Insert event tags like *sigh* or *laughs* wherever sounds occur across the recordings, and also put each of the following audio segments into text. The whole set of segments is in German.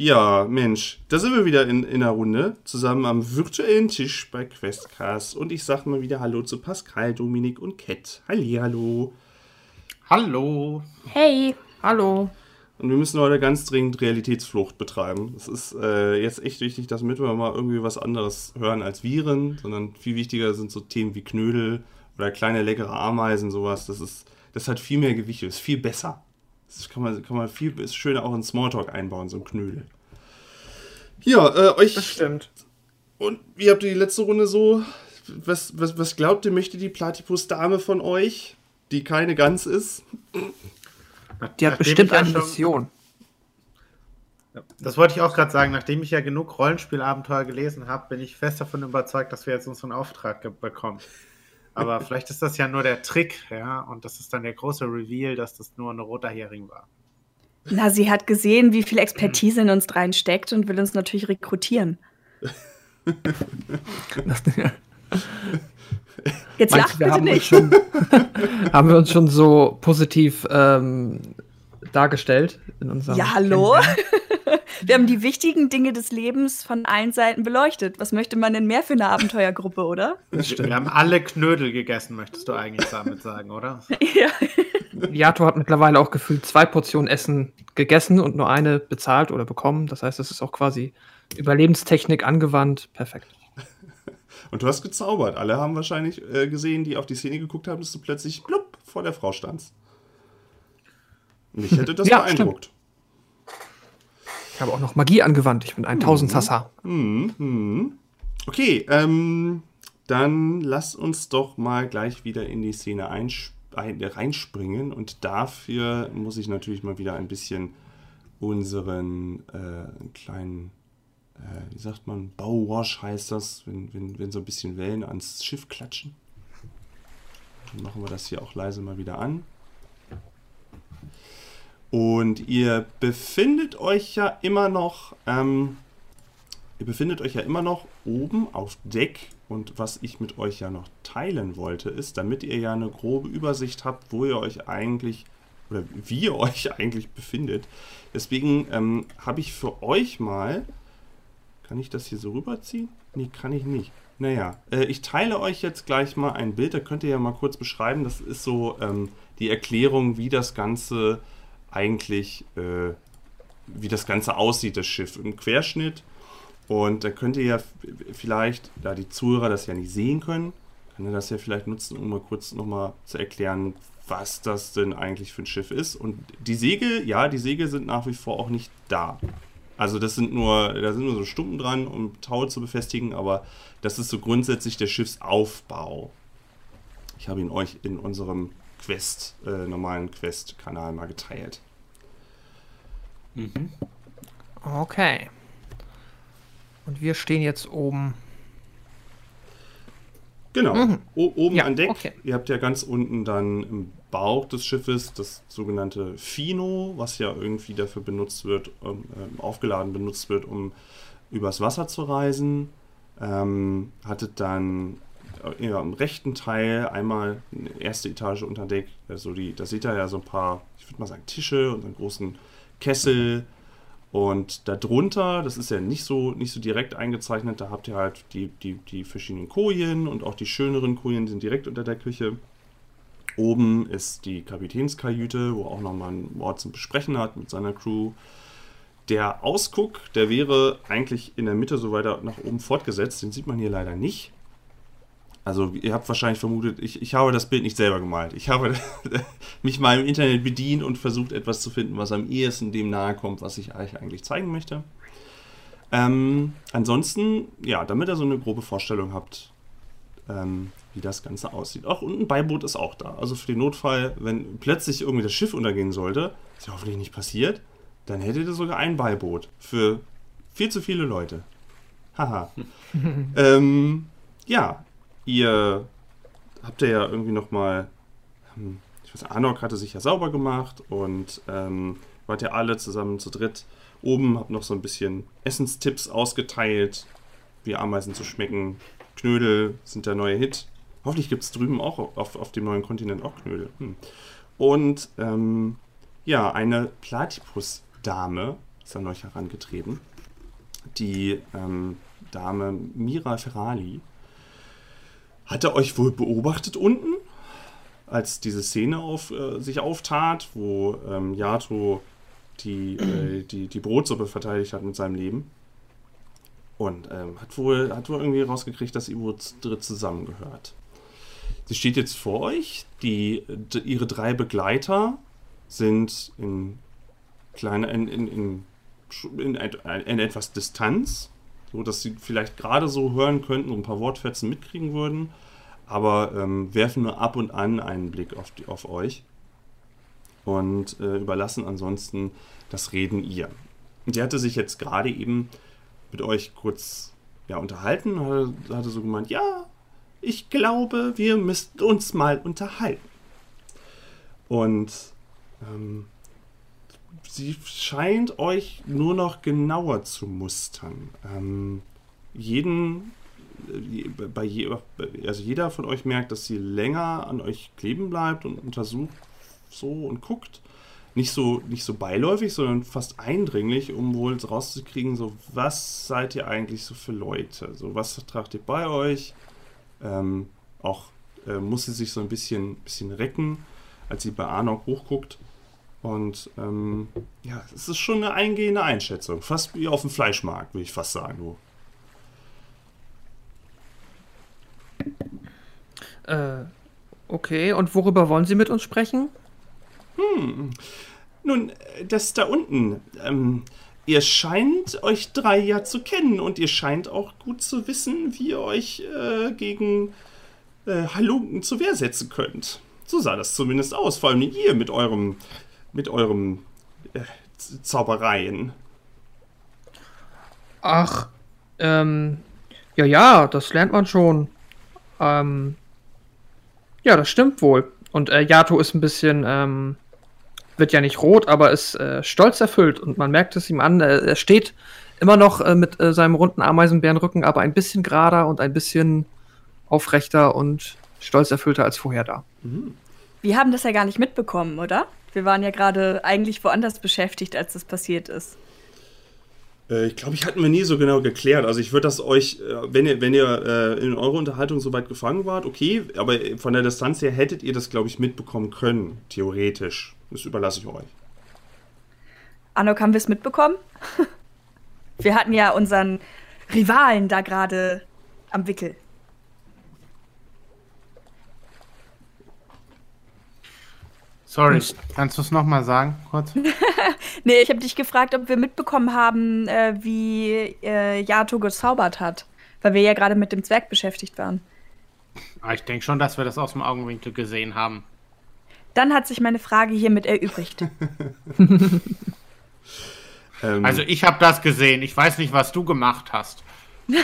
Ja, Mensch, da sind wir wieder in, in einer Runde, zusammen am virtuellen Tisch bei Questcast. Und ich sag mal wieder Hallo zu Pascal, Dominik und Cat. Halli, hallo. Hallo. Hey. Hallo. Und wir müssen heute ganz dringend Realitätsflucht betreiben. Es ist äh, jetzt echt wichtig, dass wir mal irgendwie was anderes hören als Viren, sondern viel wichtiger sind so Themen wie Knödel oder kleine leckere Ameisen, sowas. Das ist, das hat viel mehr Gewicht, ist viel besser. Das kann man, kann man viel ist schöner auch in Smalltalk einbauen, so ein Knödel. Ja, äh, euch. Das stimmt. Und wie habt ihr die letzte Runde so? Was, was, was glaubt ihr, möchte die Platypus-Dame von euch, die keine Gans ist? Die hat bestimmt eine Mission. Das wollte ich auch gerade sagen. Nachdem ich ja genug Rollenspielabenteuer gelesen habe, bin ich fest davon überzeugt, dass wir jetzt unseren Auftrag bekommen. Aber vielleicht ist das ja nur der Trick, ja, und das ist dann der große Reveal, dass das nur ein roter Hering war. Na, sie hat gesehen, wie viel Expertise in uns dreien steckt und will uns natürlich rekrutieren. *laughs* Jetzt lacht bitte haben nicht. Schon, *laughs* haben wir uns schon so positiv ähm, dargestellt in unserem. Ja, hallo? *laughs* wir haben die wichtigen Dinge des Lebens von allen Seiten beleuchtet. Was möchte man denn mehr für eine Abenteuergruppe, oder? Wir haben alle Knödel gegessen, möchtest du eigentlich damit sagen, oder? *laughs* ja. Yato hat mittlerweile auch gefühlt zwei Portionen Essen gegessen und nur eine bezahlt oder bekommen. Das heißt, es ist auch quasi Überlebenstechnik angewandt. Perfekt. *laughs* Und du hast gezaubert. Alle haben wahrscheinlich äh, gesehen, die auf die Szene geguckt haben, dass du plötzlich blub vor der Frau standst. Mich hätte das Ja, beeindruckt. Ich habe auch noch Magie angewandt. Ich bin ein Tausendsassa. Hm, hm. Okay, ähm, dann lass uns doch mal gleich wieder in die Szene einsp- ein, reinspringen. Und dafür muss ich natürlich mal wieder ein bisschen unseren äh, kleinen, äh, wie sagt man, Bauwash heißt das, wenn, wenn, wenn so ein bisschen Wellen ans Schiff klatschen. Dann machen wir das hier auch leise mal wieder an. Und ihr befindet euch ja immer noch, ähm, ihr befindet euch ja immer noch oben auf Deck. Und was ich mit euch ja noch teilen wollte, ist, damit ihr ja eine grobe Übersicht habt, wo ihr euch eigentlich oder wie ihr *laughs* euch eigentlich befindet. Deswegen ähm, habe ich für euch mal, kann ich das hier so rüberziehen? Nee, kann ich nicht. Naja, äh, ich teile euch jetzt gleich mal ein Bild, da könnt ihr ja mal kurz beschreiben. Das ist so ähm, die Erklärung, wie das Ganze eigentlich, äh, wie das Ganze aussieht, das Schiff im Querschnitt. Und da könnt ihr ja vielleicht, da die Zuhörer das ja nicht sehen können, kann ihr das ja vielleicht nutzen, um mal kurz nochmal zu erklären, was das denn eigentlich für ein Schiff ist. Und die Segel, ja, die Segel sind nach wie vor auch nicht da. Also das sind nur, da sind nur so Stumpen dran, um Taue zu befestigen, aber das ist so grundsätzlich der Schiffsaufbau. Ich habe ihn euch in unserem Quest, äh, normalen Quest-Kanal mal geteilt. Okay. Und wir stehen jetzt oben. Genau. O oben Ja, an Deck. okay. Ihr habt ja ganz unten dann im Bauch des Schiffes das sogenannte Fino, was ja irgendwie dafür benutzt wird, um, ähm, aufgeladen benutzt wird, um übers Wasser zu reisen. Ähm, hattet dann äh, ja, im rechten Teil einmal eine erste Etage unter Deck. Also die, da seht ihr ja so ein paar, ich würde mal sagen, Tische und einen großen Kessel. Und darunter, das ist ja nicht so, nicht so direkt eingezeichnet, da habt ihr halt die, die, die verschiedenen Kojen und auch die schöneren Kojen sind direkt unter der Küche. Oben ist die Kapitänskajüte, wo auch nochmal ein Wort zum Besprechen hat mit seiner Crew. Der Ausguck, der wäre eigentlich in der Mitte so weiter nach oben fortgesetzt, den sieht man hier leider nicht. Also ihr habt wahrscheinlich vermutet, ich, ich habe das Bild nicht selber gemalt. Ich habe *laughs* mich mal im Internet bedient und versucht etwas zu finden, was am ehesten dem nahe kommt, was ich euch eigentlich zeigen möchte. Ähm, ansonsten, ja, damit ihr so eine grobe Vorstellung habt, ähm, wie das Ganze aussieht. Auch und ein Beiboot ist auch da. Also für den Notfall, wenn plötzlich irgendwie das Schiff untergehen sollte, was ja hoffentlich nicht passiert, dann hättet ihr sogar ein Beiboot für viel zu viele Leute. Haha. *laughs* ähm, ja, ihr habt ja irgendwie noch mal, hm, ich weiß, Anok hatte sich ja sauber gemacht und ähm, wart ja alle zusammen zu dritt oben, habt noch so ein bisschen Essenstipps ausgeteilt, wie Ameisen zu schmecken. Knödel sind der neue Hit. Hoffentlich gibt es drüben auch auf, auf dem neuen Kontinent auch Knödel. Hm. Und ähm, ja, eine Platypus-Dame ist an euch herangetreten. Die ähm, Dame Mira Ferrali hatte euch wohl beobachtet unten, als diese Szene auf, äh, sich auftat, wo ähm, Yato die, äh, die, die Brotsuppe verteidigt hat mit seinem Leben. Und ähm, hat, wohl, hat wohl irgendwie rausgekriegt, dass ihr wohl zusammengehört. Sie steht jetzt vor euch. Die, d- ihre drei Begleiter sind in kleiner, in, in, in, in, in, in etwas Distanz, so dass sie vielleicht gerade so hören könnten und ein paar Wortfetzen mitkriegen würden, aber ähm, werfen nur ab und an einen Blick auf, die, auf euch und äh, überlassen ansonsten das Reden ihr. Und die hatte sich jetzt gerade eben mit euch kurz ja, unterhalten hatte, hatte so gemeint, ja, ich glaube, wir müssten uns mal unterhalten. Und ähm, sie scheint euch nur noch genauer zu mustern. Ähm, jeden, äh, bei je, also jeder von euch merkt, dass sie länger an euch kleben bleibt und untersucht so und guckt. Nicht so, nicht so beiläufig, sondern fast eindringlich, um wohl rauszukriegen, so was seid ihr eigentlich so für Leute? So was tragt ihr bei euch? Ähm, auch äh, muss sie sich so ein bisschen, bisschen recken, als sie bei Arnok hochguckt. Und ähm, ja, es ist schon eine eingehende Einschätzung. Fast wie auf dem Fleischmarkt, würde ich fast sagen. Du. Äh, okay, und worüber wollen Sie mit uns sprechen? Nun, äh, das da unten. Ähm, ihr scheint euch drei ja zu kennen und ihr scheint auch gut zu wissen, wie ihr euch äh, gegen äh, Halunken zur Wehr setzen könnt. So sah das zumindest aus, vor allem ihr mit eurem, mit eurem äh, Zaubereien. Ach, ähm, ja, ja, das lernt man schon. Ähm, ja, das stimmt wohl. Und äh, Yato ist ein bisschen, ähm, wird ja nicht rot, aber ist äh, stolz erfüllt und man merkt es ihm an. Äh, er steht immer noch äh, mit äh, seinem runden Ameisenbärenrücken, aber ein bisschen gerader und ein bisschen aufrechter und stolz erfüllter als vorher da. Wir haben das ja gar nicht mitbekommen, oder? Wir waren ja gerade eigentlich woanders beschäftigt, als das passiert ist. Äh, ich glaube, ich hatten wir nie so genau geklärt. Also ich würde das euch, äh, wenn ihr, wenn ihr äh, in eurer Unterhaltung so weit gefangen wart, okay, aber von der Distanz her hättet ihr das, glaube ich, mitbekommen können, theoretisch. Das überlasse ich euch. Anok, haben wir es mitbekommen? *laughs* wir hatten ja unseren Rivalen da gerade am Wickel. Sorry, kannst du es nochmal sagen, kurz? *laughs* Nee, ich habe dich gefragt, ob wir mitbekommen haben, äh, wie äh, Yato gezaubert hat. Weil wir ja gerade mit dem Zwerg beschäftigt waren. Ah, ich denke schon, dass wir das aus dem Augenwinkel gesehen haben. Dann hat sich meine Frage hiermit erübrigt. *laughs* Ähm, Also ich habe das gesehen. Ich weiß nicht, was du gemacht hast. *laughs*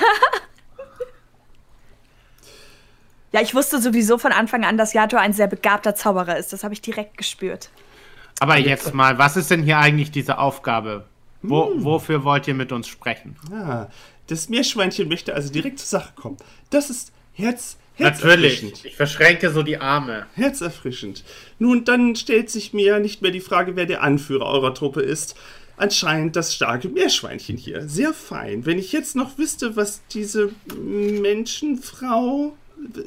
ja, ich wusste sowieso von Anfang an, dass Yato ein sehr begabter Zauberer ist. Das habe ich direkt gespürt. Aber jetzt mal, was ist denn hier eigentlich diese Aufgabe? Wo, Wofür wollt ihr mit uns sprechen? ah, das Meerschweinchen möchte also direkt zur Sache kommen. Das ist Herz, Natürlich. herzerfrischend. Ich verschränke so die Arme. Herzerfrischend. Nun, dann stellt sich mir nicht mehr die Frage, wer der Anführer eurer Truppe ist. Anscheinend das starke Meerschweinchen hier. Sehr fein. Wenn ich jetzt noch wüsste, was diese Menschenfrau.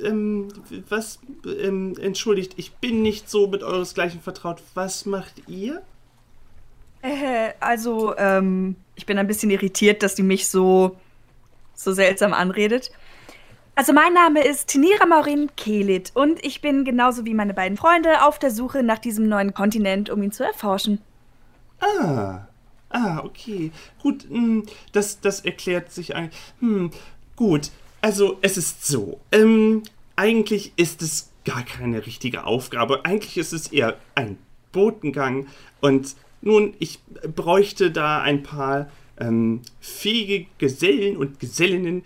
Ähm, was. Ähm, entschuldigt, ich bin nicht so mit euresgleichen vertraut. Was macht ihr? Äh, also, ähm, ich bin ein bisschen irritiert, dass die mich so, so seltsam anredet. Also, mein Name ist Tinira Maurin Kelit und ich bin genauso wie meine beiden Freunde auf der Suche nach diesem neuen Kontinent, um ihn zu erforschen. Ah. Ah, okay. Gut, hm, das, das erklärt sich eigentlich. Hm, gut. Also, es ist so. Ähm, eigentlich ist es gar keine richtige Aufgabe. Eigentlich ist es eher ein Botengang. Und nun, ich bräuchte da ein paar ähm, fähige Gesellen und Gesellinnen,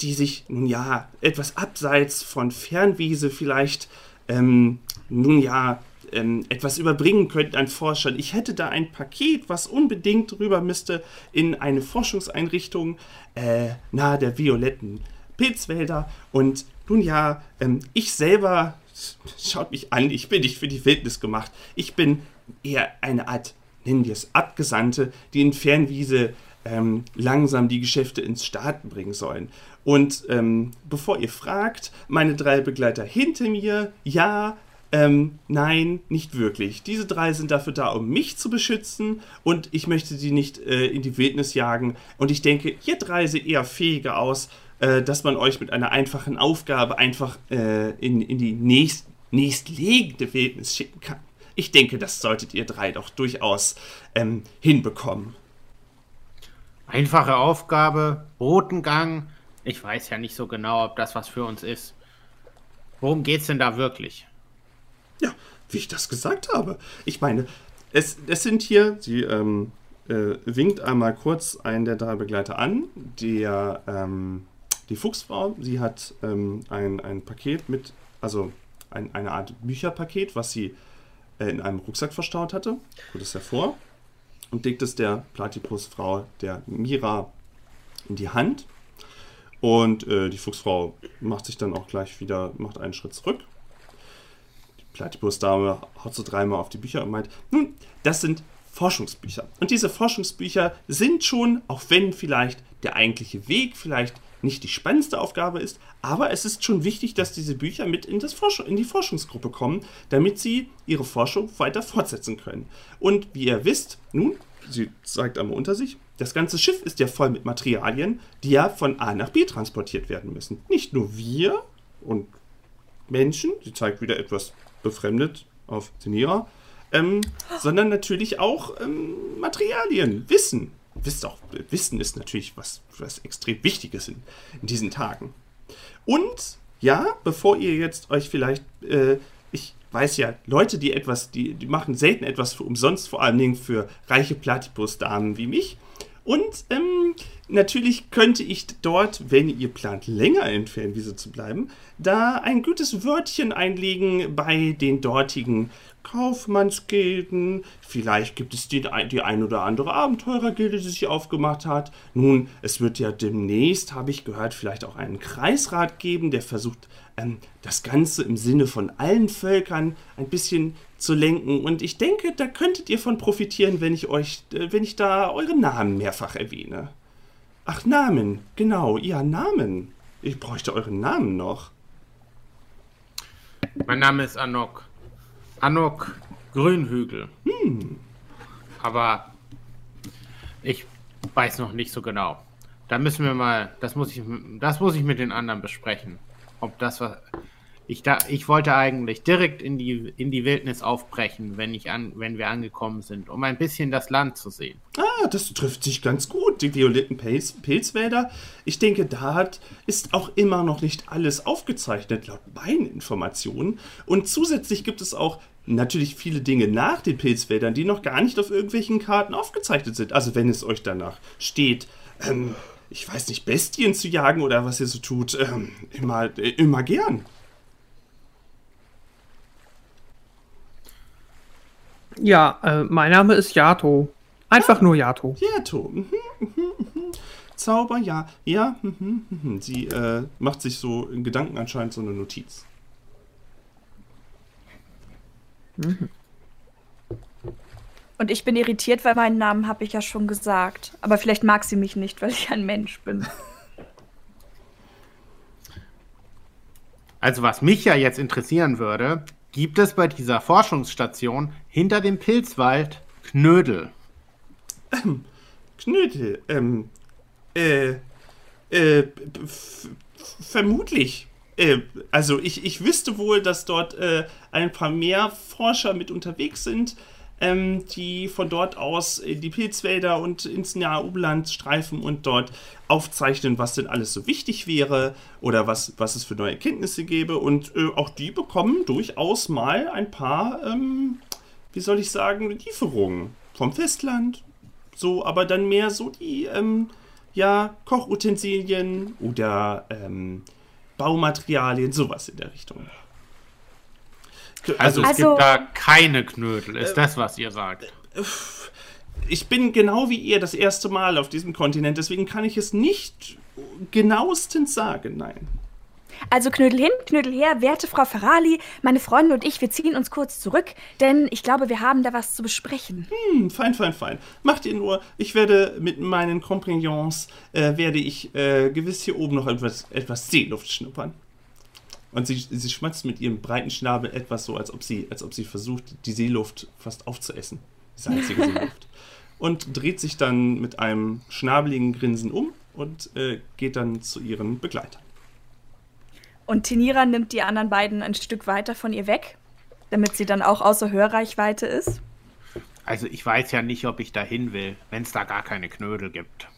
die sich nun ja etwas abseits von Fernwiese vielleicht ähm, nun ja ähm, etwas überbringen könnten an Forschern. Ich hätte da ein Paket, was unbedingt rüber müsste in eine Forschungseinrichtung äh, nahe der violetten Pilzwälder. Und nun ja, ähm, ich selber, schaut mich an, ich bin nicht für die Wildnis gemacht. Ich bin eher eine Art nennen wir es Abgesandte, die in Fernwiese ähm, langsam die Geschäfte ins Starten bringen sollen. Und ähm, bevor ihr fragt, meine drei Begleiter hinter mir, ja, ähm, nein, nicht wirklich. Diese drei sind dafür da, um mich zu beschützen und ich möchte sie nicht äh, in die Wildnis jagen. Und ich denke, ihr drei seht eher fähiger aus, äh, dass man euch mit einer einfachen Aufgabe einfach äh, in, in die nächst, nächstliegende Wildnis schicken kann. Ich denke, das solltet ihr drei doch durchaus ähm, hinbekommen. Einfache Aufgabe, Botengang. Ich weiß ja nicht so genau, ob das was für uns ist. Worum geht's denn da wirklich? Ja, wie ich das gesagt habe. Ich meine, es, es sind hier, sie ähm, äh, winkt einmal kurz einen der drei Begleiter an, der, ähm, die Fuchsfrau, sie hat ähm, ein, ein Paket mit, also ein, eine Art Bücherpaket, was sie äh, in einem Rucksack verstaut hatte, holt es hervor und legt es der Platypusfrau, der Mira, in die Hand. Und äh, die Fuchsfrau macht sich dann auch gleich wieder, macht einen Schritt zurück. Die Platypus-Dame haut so dreimal auf die Bücher und meint, nun, das sind Forschungsbücher. Und diese Forschungsbücher sind schon, auch wenn vielleicht der eigentliche Weg vielleicht nicht die spannendste Aufgabe ist, aber es ist schon wichtig, dass diese Bücher mit in, das Forschung, in die Forschungsgruppe kommen, damit sie ihre Forschung weiter fortsetzen können. Und wie ihr wisst, nun, sie zeigt einmal unter sich, das ganze Schiff ist ja voll mit Materialien, die ja von A nach B transportiert werden müssen. Nicht nur wir und Menschen, sie zeigt wieder etwas befremdet auf Senira, ähm, sondern natürlich auch ähm, Materialien, Wissen wisst auch, Wissen ist natürlich was, was extrem Wichtiges in, in diesen Tagen. Und ja, bevor ihr jetzt euch vielleicht, äh, ich weiß ja, Leute, die etwas, die, die machen selten etwas für umsonst, vor allen Dingen für reiche Platypus-Damen wie mich. Und ähm, natürlich könnte ich dort, wenn ihr plant, länger in Fernwiese zu bleiben, da ein gutes Wörtchen einlegen bei den dortigen Kaufmannsgilden, vielleicht gibt es die, die ein oder andere Abenteurergilde, die sich aufgemacht hat. Nun, es wird ja demnächst, habe ich gehört, vielleicht auch einen Kreisrat geben, der versucht, ähm, das Ganze im Sinne von allen Völkern ein bisschen zu lenken. Und ich denke, da könntet ihr von profitieren, wenn ich euch, äh, wenn ich da eure Namen mehrfach erwähne. Ach, Namen, genau, ja, Namen. Ich bräuchte euren Namen noch. Mein Name ist Anok. Anok Grünhügel. Hm. Aber ich weiß noch nicht so genau. Da müssen wir mal, das muss ich, das muss ich mit den anderen besprechen. Ob das was. Ich, da, ich wollte eigentlich direkt in die, in die Wildnis aufbrechen, wenn, ich an, wenn wir angekommen sind, um ein bisschen das Land zu sehen. Ah, das trifft sich ganz gut, die violetten Pilz, Pilzwälder. Ich denke, da hat, ist auch immer noch nicht alles aufgezeichnet, laut meinen Informationen. Und zusätzlich gibt es auch natürlich viele Dinge nach den Pilzwäldern, die noch gar nicht auf irgendwelchen Karten aufgezeichnet sind. Also wenn es euch danach steht, ähm, ich weiß nicht, Bestien zu jagen oder was ihr so tut, ähm, immer, äh, immer gern. Ja, äh, mein Name ist Yato. Einfach ah, nur Yato. Yato. Mhm, mhm, mhm. Zauber, ja. Ja, sie äh, macht sich so in Gedanken anscheinend so eine Notiz. Und ich bin irritiert, weil meinen Namen habe ich ja schon gesagt. Aber vielleicht mag sie mich nicht, weil ich ein Mensch bin. Also was mich ja jetzt interessieren würde, gibt es bei dieser Forschungsstation hinter dem Pilzwald Knödel? Ähm, *clears throat* Knödel, ähm, äh, äh, vermutlich. Äh, also ich, ich wüsste wohl, dass dort äh, ein paar mehr Forscher mit unterwegs sind, ähm, die von dort aus in die Pilzwälder und ins nahe Umland streifen und dort aufzeichnen, was denn alles so wichtig wäre oder was, was es für neue Erkenntnisse gäbe. Und äh, auch die bekommen durchaus mal ein paar, ähm, wie soll ich sagen, Lieferungen vom Festland. So, aber dann mehr so die, ähm, ja, Kochutensilien oder ähm, Baumaterialien, sowas in der Richtung. Also, es also, gibt da keine Knödel, ist äh, das, was ihr sagt? Ich bin genau wie ihr das erste Mal auf diesem Kontinent, deswegen kann ich es nicht genauestens sagen, nein. Also Knödel hin, Knödel her, werte Frau Ferrali, meine Freunde und ich, wir ziehen uns kurz zurück, denn ich glaube, wir haben da was zu besprechen. Hm, fein, fein, fein. Macht ihr nur. Ich werde mit meinen Compagnons, äh, werde ich äh, gewiss hier oben noch etwas, etwas Seeluft schnuppern. Und sie, sie schmatzt mit ihrem breiten Schnabel etwas so, als ob sie, als ob sie versucht, die Seeluft fast aufzuessen. Die salzige *laughs* Seeluft. Und dreht sich dann mit einem schnabeligen Grinsen um und äh, geht dann zu ihren Begleitern. Und Tinira nimmt die anderen beiden ein Stück weiter von ihr weg, damit sie dann auch außer Hörreichweite ist. Also ich weiß ja nicht, ob ich dahin will, wenn es da gar keine Knödel gibt.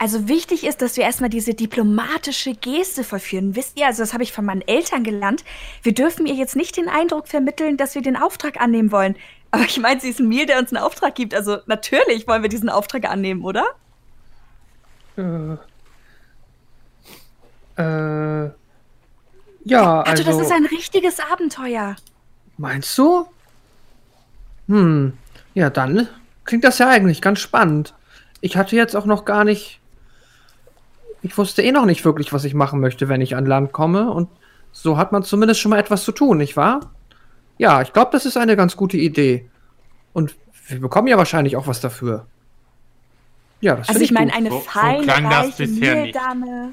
Also wichtig ist, dass wir erstmal diese diplomatische Geste verführen. Wisst ihr, also das habe ich von meinen Eltern gelernt. Wir dürfen ihr jetzt nicht den Eindruck vermitteln, dass wir den Auftrag annehmen wollen. Aber ich meine, sie ist ein Meal, der uns einen Auftrag gibt. Also natürlich wollen wir diesen Auftrag annehmen, oder? Äh. Äh. Ja, also, also. das ist ein richtiges Abenteuer. Meinst du? Hm. Ja, dann klingt das ja eigentlich ganz spannend. Ich hatte jetzt auch noch gar nicht. Ich wusste eh noch nicht wirklich, was ich machen möchte, wenn ich an Land komme. Und so hat man zumindest schon mal etwas zu tun, nicht wahr? Ja, ich glaube, das ist eine ganz gute Idee. Und wir bekommen ja wahrscheinlich auch was dafür. Ja, das Also finde ich meine, eine So- so feine, das reiche. Meldame.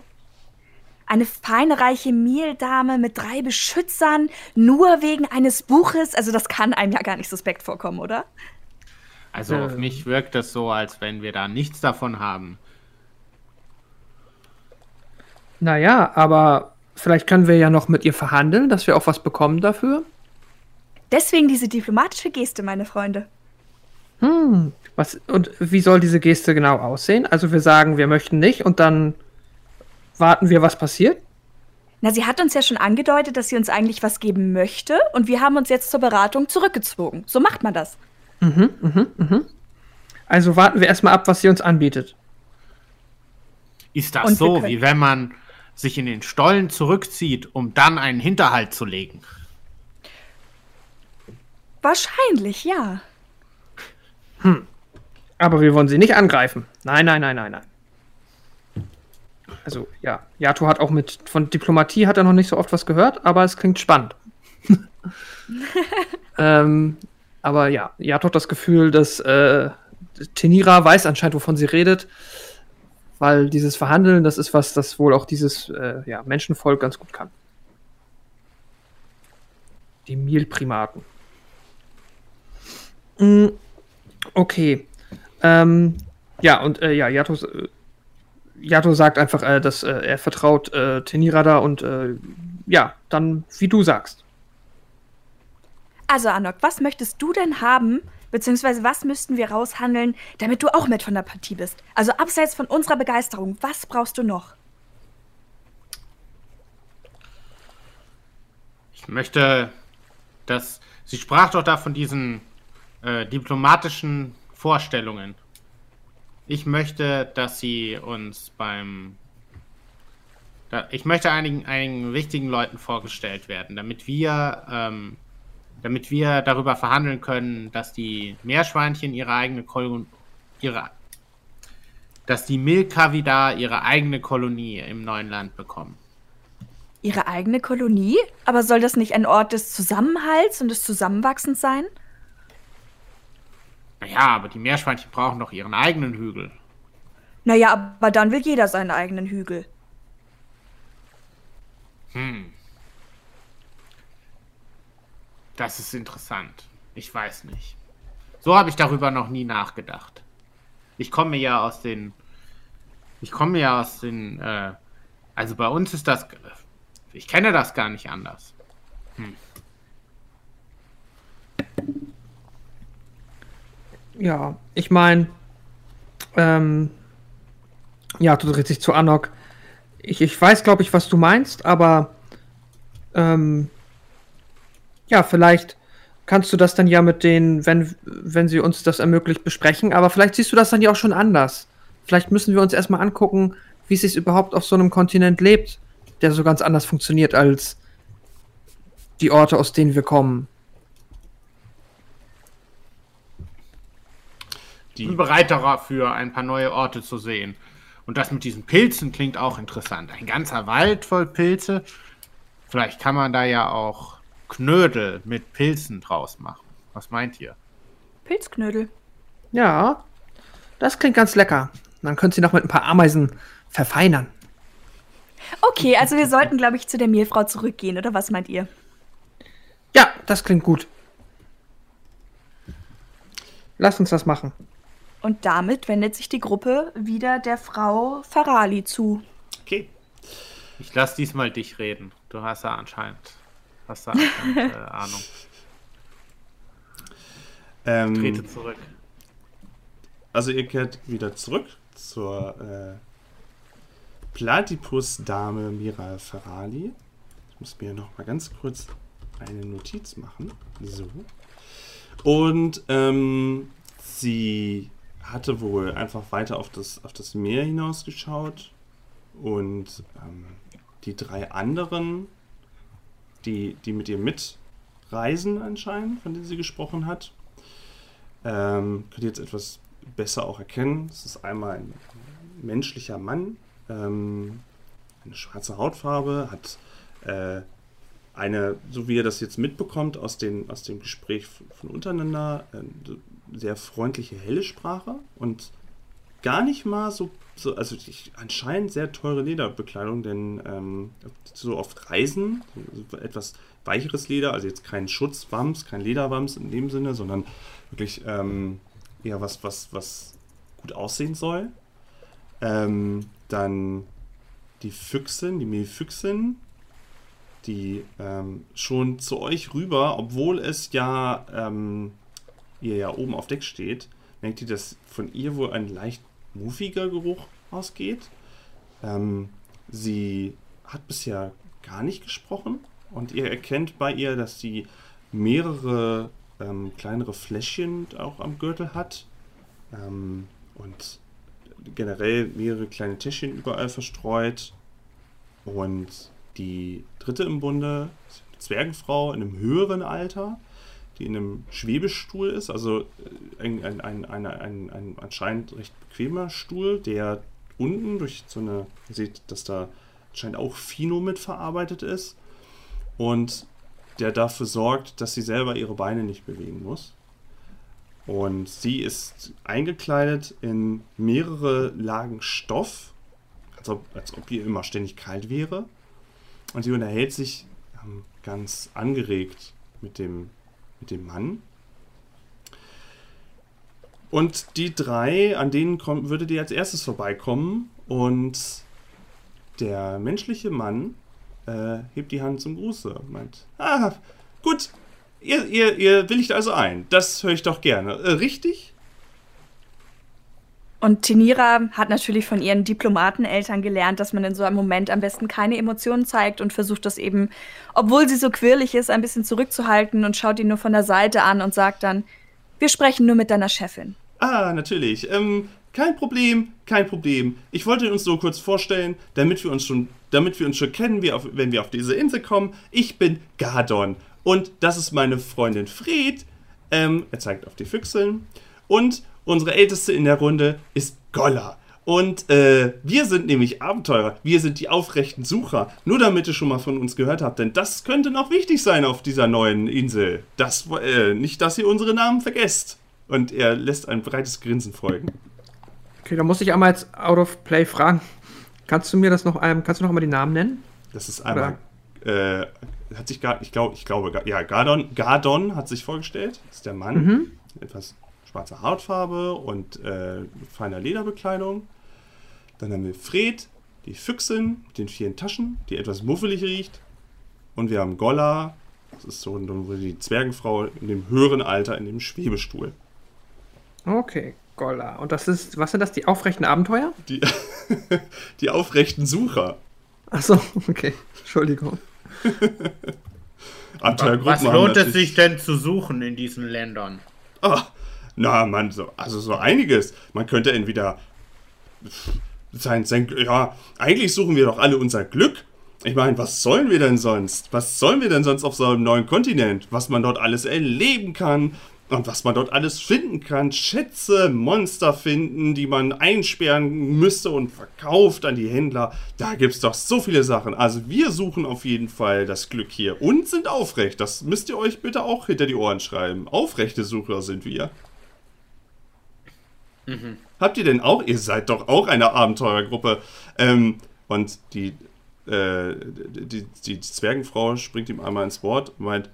Eine feine, reiche Meldame mit drei Beschützern, nur wegen eines Buches. Also das kann einem ja gar nicht suspekt vorkommen, oder? Also auf Ähm. mich wirkt es so, als wenn wir da nichts davon haben. Naja, aber vielleicht können wir ja noch mit ihr verhandeln, dass wir auch was bekommen dafür. Deswegen diese diplomatische Geste, meine Freunde. Hm, was, und wie soll diese Geste genau aussehen? Also wir sagen, wir möchten nicht und dann warten wir, was passiert? Na, sie hat uns ja schon angedeutet, dass sie uns eigentlich was geben möchte und wir haben uns jetzt zur Beratung zurückgezogen. So macht man das. Also warten wir erstmal ab, was sie uns anbietet. Ist das Und so, wie wenn man sich in den Stollen zurückzieht, um dann einen Hinterhalt zu legen? Wahrscheinlich, ja. Aber wir wollen sie nicht angreifen. Nein, nein, nein, nein, nein. Also, ja, Yato hat auch mit, von Diplomatie hat er noch nicht so oft was gehört, aber es klingt spannend. *laughs* ähm, aber ja, Yato hat das Gefühl, dass äh, Tenira weiß anscheinend, wovon sie redet, weil dieses Verhandeln, das ist was, das wohl auch dieses äh, ja, Menschenvolk ganz gut kann. Die Mielprimaten. Mm, okay. Ähm, ja, und äh, ja, Yato, äh, Yato sagt einfach, äh, dass äh, er vertraut äh, Tenirada und äh, ja, dann wie du sagst. Also, Anok, was möchtest du denn haben, beziehungsweise was müssten wir raushandeln, damit du auch mit von der Partie bist? Also, abseits von unserer Begeisterung, was brauchst du noch? Ich möchte, dass. Sie sprach doch da von diesen äh, diplomatischen Vorstellungen. Ich möchte, dass sie uns beim. Ich möchte einigen, einigen wichtigen Leuten vorgestellt werden, damit wir, ähm, damit wir darüber verhandeln können, dass die Meerschweinchen ihre eigene Kolonie, ihre, dass die Milka ihre eigene Kolonie im neuen Land bekommen. Ihre eigene Kolonie? Aber soll das nicht ein Ort des Zusammenhalts und des Zusammenwachsens sein? Naja, aber die Meerschweinchen brauchen doch ihren eigenen Hügel. Naja, aber dann will jeder seinen eigenen Hügel. Hm. Das ist interessant. Ich weiß nicht. So habe ich darüber noch nie nachgedacht. Ich komme ja aus den. Ich komme ja aus den. Äh, also bei uns ist das. Ich kenne das gar nicht anders. Ja, ich meine, ähm, ja, du drehst dich zu Anok. Ich, ich weiß, glaube ich, was du meinst, aber ähm, ja, vielleicht kannst du das dann ja mit denen, wenn, wenn sie uns das ermöglicht, besprechen, aber vielleicht siehst du das dann ja auch schon anders. Vielleicht müssen wir uns erstmal angucken, wie es sich überhaupt auf so einem Kontinent lebt, der so ganz anders funktioniert als die Orte, aus denen wir kommen. Ich bin Die, bereit dafür, ein paar neue Orte zu sehen. Und das mit diesen Pilzen klingt auch interessant. Ein ganzer Wald voll Pilze. Vielleicht kann man da ja auch Knödel mit Pilzen draus machen. Was meint ihr? Pilzknödel. Ja, das klingt ganz lecker. Dann könnt ihr noch mit ein paar Ameisen verfeinern. Okay, also wir sollten, glaube ich, zu der Mehlfrau zurückgehen, oder was meint ihr? Ja, das klingt gut. Lass uns das machen. Und damit wendet sich die Gruppe wieder der Frau Farali zu. Okay. Ich lass diesmal dich reden. Du hast ja anscheinend, hast ja anscheinend äh, *laughs* Ahnung. Ähm, Trete zurück. Also ihr kehrt wieder zurück zur äh, Platypus-Dame Mira Ferrali. Ich muss mir noch mal ganz kurz eine Notiz machen. So. Und ähm, sie hatte wohl einfach weiter auf das, auf das Meer hinausgeschaut. Und ähm, die drei anderen, die, die mit ihr mitreisen anscheinend, von denen sie gesprochen hat, ähm, könnt ihr jetzt etwas besser auch erkennen. Es ist einmal ein menschlicher Mann, ähm, eine schwarze Hautfarbe, hat äh, eine, so wie ihr das jetzt mitbekommt aus, den, aus dem Gespräch von, untereinander, äh, sehr freundliche, helle Sprache und gar nicht mal so, so also ich, anscheinend sehr teure Lederbekleidung, denn ähm, so oft Reisen, so etwas weicheres Leder, also jetzt kein Schutzwams, kein Lederwams in dem Sinne, sondern wirklich ähm, eher was, was, was gut aussehen soll. Ähm, dann die Füchsin, die Mehlfüchsin, die ähm, schon zu euch rüber, obwohl es ja ähm, ihr ja oben auf Deck steht, merkt ihr, dass von ihr wohl ein leicht muffiger Geruch ausgeht. Ähm, sie hat bisher gar nicht gesprochen und ihr erkennt bei ihr, dass sie mehrere ähm, kleinere Fläschchen auch am Gürtel hat ähm, und generell mehrere kleine Täschchen überall verstreut. Und die dritte im Bunde Zwergenfrau in einem höheren Alter, die in einem Schwebestuhl ist, also äh, ein, ein, ein, ein, ein, ein anscheinend recht bequemer Stuhl, der unten durch so eine, ihr seht, dass da anscheinend auch Fino mitverarbeitet ist und der dafür sorgt, dass sie selber ihre Beine nicht bewegen muss. Und sie ist eingekleidet in mehrere Lagen Stoff, als ob, als ob ihr immer ständig kalt wäre. Und sie unterhält sich ähm, ganz angeregt mit dem, mit dem Mann. Und die drei, an denen kommt, würdet ihr als erstes vorbeikommen. Und der menschliche Mann äh, hebt die Hand zum Gruße und meint, ah, gut, ihr, ihr, ihr willigt also ein. Das höre ich doch gerne. Äh, richtig? Und Tenira hat natürlich von ihren Diplomateneltern gelernt, dass man in so einem Moment am besten keine Emotionen zeigt und versucht das eben, obwohl sie so quirlig ist, ein bisschen zurückzuhalten und schaut ihn nur von der Seite an und sagt dann, wir sprechen nur mit deiner Chefin. Ah, natürlich. Ähm, kein Problem, kein Problem. Ich wollte uns nur kurz vorstellen, damit wir uns schon, damit wir uns schon kennen, wie auf, wenn wir auf diese Insel kommen. Ich bin Gardon und das ist meine Freundin Fred. Ähm, er zeigt auf die Füchseln. Und unsere älteste in der Runde ist Golla. Und äh, wir sind nämlich Abenteurer. Wir sind die aufrechten Sucher. Nur damit ihr schon mal von uns gehört habt, denn das könnte noch wichtig sein auf dieser neuen Insel. Das, äh, nicht, dass ihr unsere Namen vergesst. Und er lässt ein breites Grinsen folgen. Okay, da muss ich einmal jetzt out of play fragen. Kannst du mir das noch, ähm, kannst du noch einmal die Namen nennen? Das ist einmal, äh, hat sich gar, ich glaube, ich glaube, ja, Gardon, Gardon hat sich vorgestellt. Das ist der Mann. Mhm. Etwas schwarze Hautfarbe und äh, feiner Lederbekleidung. Dann haben wir Fred, die Füchsin mit den vielen Taschen, die etwas muffelig riecht. Und wir haben Golla, das ist so die Zwergenfrau in dem höheren Alter in dem Schwebestuhl. Okay, Golla. Und das ist, was sind das, die aufrechten Abenteuer? Die, *laughs* die aufrechten Sucher. Achso, okay. Entschuldigung. Abenteuergruppen Was lohnt es sich denn zu suchen in diesen Ländern? Ah, na, man, so, also so einiges. Man könnte entweder sein, sein, ja, eigentlich suchen wir doch alle unser Glück. Ich meine, was sollen wir denn sonst? Was sollen wir denn sonst auf so einem neuen Kontinent? Was man dort alles erleben kann, Und was man dort alles finden kann, Schätze, Monster finden, die man einsperren müsste und verkauft an die Händler. Da gibt's doch so viele Sachen. Also wir suchen auf jeden Fall das Glück hier und sind aufrecht. Das müsst ihr euch bitte auch hinter die Ohren schreiben. Aufrechte Sucher sind wir. Mhm. Habt ihr denn auch, ihr seid doch auch eine Abenteurergruppe. Ähm, und die, äh, die, die Zwergenfrau springt ihm einmal ins Wort und meint,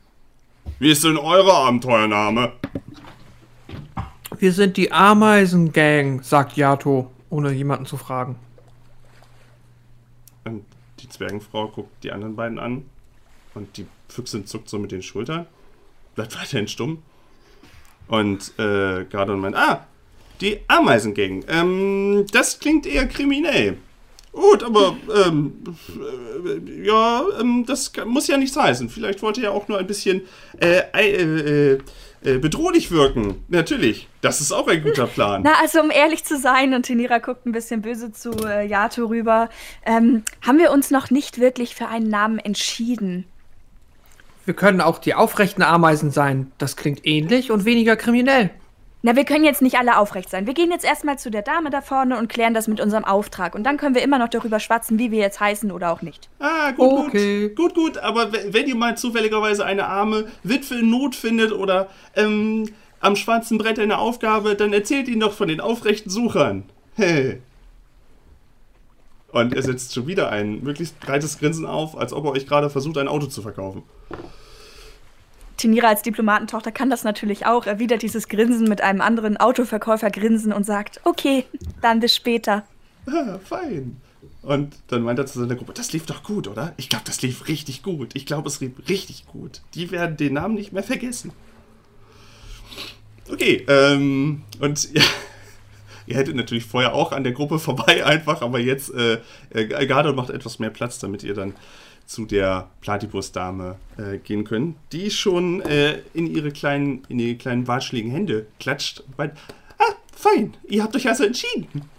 wie ist denn eure Abenteuername? Wir sind die Ameisengang, sagt Yato, ohne jemanden zu fragen. Und die Zwergenfrau guckt die anderen beiden an und die Füchsin zuckt so mit den Schultern, bleibt weiterhin stumm. Und äh, Gardon meint, ah, die Ameisengang. Ähm, das klingt eher kriminell. Gut, aber ähm, äh, ja, ähm, das muss ja nichts heißen. Vielleicht wollte er auch nur ein bisschen äh, äh, äh, bedrohlich wirken. Natürlich, das ist auch ein guter *laughs* Plan. Na, also um ehrlich zu sein, und Tenira guckt ein bisschen böse zu äh, Yato rüber, ähm, haben wir uns noch nicht wirklich für einen Namen entschieden. Wir können auch die aufrechten Ameisen sein. Das klingt ähnlich und weniger kriminell. Na, wir können jetzt nicht alle aufrecht sein. Wir gehen jetzt erstmal zu der Dame da vorne und klären das mit unserem Auftrag. Und dann können wir immer noch darüber schwatzen, wie wir jetzt heißen oder auch nicht. Ah, gut, okay. gut. Gut, gut. Aber wenn ihr mal zufälligerweise eine arme Witwe in Not findet oder ähm, am schwarzen Brett eine Aufgabe, dann erzählt ihn doch von den aufrechten Suchern. Hey. Und er setzt schon wieder ein möglichst breites Grinsen auf, als ob er euch gerade versucht, ein Auto zu verkaufen. Tinira als Diplomatentochter kann das natürlich auch, erwidert dieses Grinsen mit einem anderen Autoverkäufer grinsen und sagt, okay, dann bis später. Ah, fein. Und dann meint er zu seiner Gruppe, das lief doch gut, oder? Ich glaube, das lief richtig gut. Ich glaube, es lief richtig gut. Die werden den Namen nicht mehr vergessen. Okay, ähm, und *laughs* ja, ihr hättet natürlich vorher auch an der Gruppe vorbei einfach, aber jetzt, äh, äh Gardo macht etwas mehr Platz, damit ihr dann zu der Platypus-Dame äh, gehen können, die schon äh, in ihre kleinen, in ihre kleinen watscheligen Hände klatscht und meint, ah, fein, ihr habt euch also entschieden.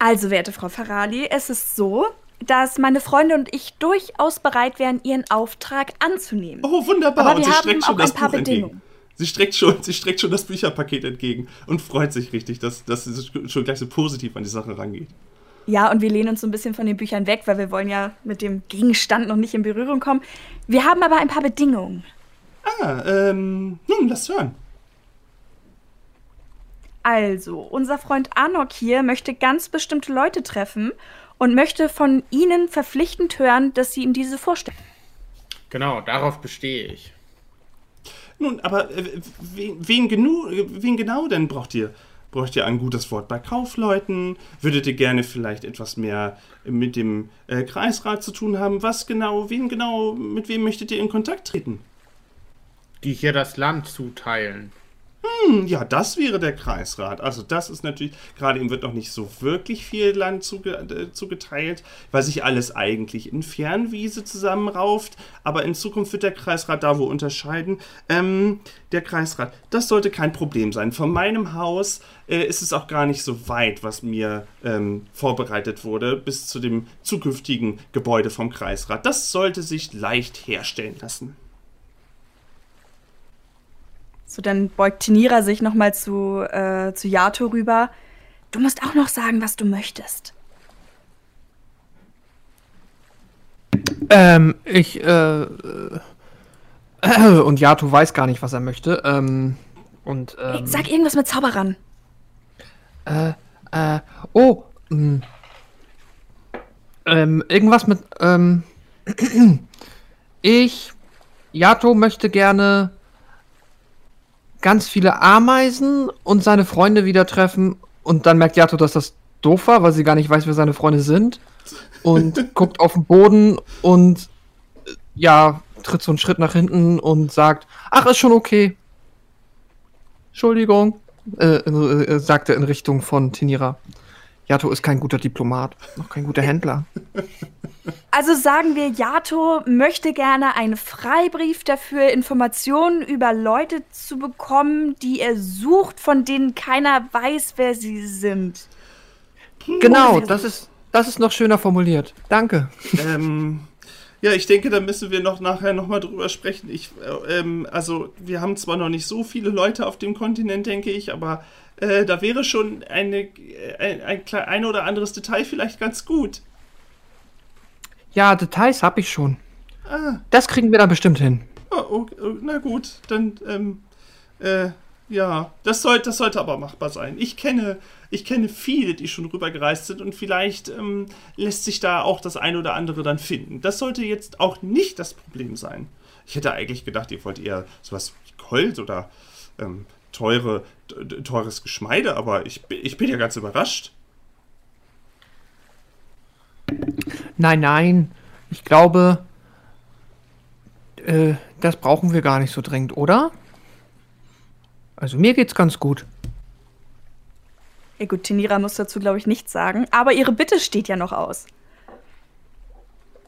Also, werte Frau Farali, es ist so, dass meine Freunde und ich durchaus bereit wären, Ihren Auftrag anzunehmen. Oh, wunderbar. Aber und sie streckt schon das Buch entgegen. Sie streckt, schon, sie streckt schon das Bücherpaket entgegen und freut sich richtig, dass, dass sie schon gleich so positiv an die Sache rangeht. Ja, und wir lehnen uns so ein bisschen von den Büchern weg, weil wir wollen ja mit dem Gegenstand noch nicht in Berührung kommen. Wir haben aber ein paar Bedingungen. Ah, ähm, nun, lass hören. Also, unser Freund Anok hier möchte ganz bestimmte Leute treffen und möchte von ihnen verpflichtend hören, dass sie ihm diese vorstellen. Genau, darauf bestehe ich. Nun, aber äh, wen, wen, genu, wen genau denn braucht ihr? Braucht ihr ein gutes Wort bei Kaufleuten? Würdet ihr gerne vielleicht etwas mehr mit dem äh, Kreisrat zu tun haben? Was genau, wen genau, mit wem möchtet ihr in Kontakt treten? Die hier das Land zuteilen. Hm, ja, das wäre der Kreisrat. Also das ist natürlich, gerade ihm wird noch nicht so wirklich viel Land zuge äh, zugeteilt, weil sich alles eigentlich in Fernwiese zusammenrauft. Aber in Zukunft wird der Kreisrat da wo unterscheiden. Ähm, der Kreisrat, das sollte kein Problem sein. Von meinem Haus äh, ist es auch gar nicht so weit, was mir ähm, vorbereitet wurde, bis zu dem zukünftigen Gebäude vom Kreisrat. Das sollte sich leicht herstellen lassen. So, dann beugt Tenira sich nochmal zu, äh, zu Yato rüber. Du musst auch noch sagen, was du möchtest. Ähm, ich, äh, äh, und Yato weiß gar nicht, was er möchte. Ähm, und, ähm, Sag irgendwas mit Zauberern. Äh, äh, oh, mh. Ähm, irgendwas mit, ähm, *clears throat* ich, Yato möchte gerne ganz viele Ameisen und seine Freunde wieder treffen. Und dann merkt Yato, dass das doof war, weil sie gar nicht weiß, wer seine Freunde sind. Und *laughs* guckt auf den Boden und äh, ja, tritt so einen Schritt nach hinten und sagt, ach, ist schon okay. Entschuldigung, äh, äh, sagt er in Richtung von Tinira. Yato ist kein guter Diplomat, noch kein guter Händler. *laughs* Also sagen wir, Yato möchte gerne einen Freibrief dafür, Informationen über Leute zu bekommen, die er sucht, von denen keiner weiß, wer sie sind. Genau, das ist, das ist noch schöner formuliert. Danke. Ähm, Ja, ich denke, da müssen wir noch nachher nochmal drüber sprechen. Ich, äh, ähm, also, wir haben zwar noch nicht so viele Leute auf dem Kontinent, denke ich, aber äh, da wäre schon eine, äh, ein, ein, ein oder anderes Detail vielleicht ganz gut. Ja, Details habe ich schon. Ah. Das kriegen wir dann bestimmt hin. Oh, oh, oh, na gut, dann, ähm, äh, ja, das, soll, das sollte aber machbar sein. Ich kenne, ich kenne viele, die schon rübergereist sind und vielleicht ähm, lässt sich da auch das eine oder andere dann finden. Das sollte jetzt auch nicht das Problem sein. Ich hätte eigentlich gedacht, ihr wollt eher sowas wie Gold oder ähm, teure, teures Geschmeide, aber ich, ich bin ja ganz überrascht. Nein, nein. Ich glaube, äh, das brauchen wir gar nicht so dringend, oder? Also mir geht's ganz gut. Ja gut, Tenira muss dazu, glaube ich, nichts sagen. Aber ihre Bitte steht ja noch aus.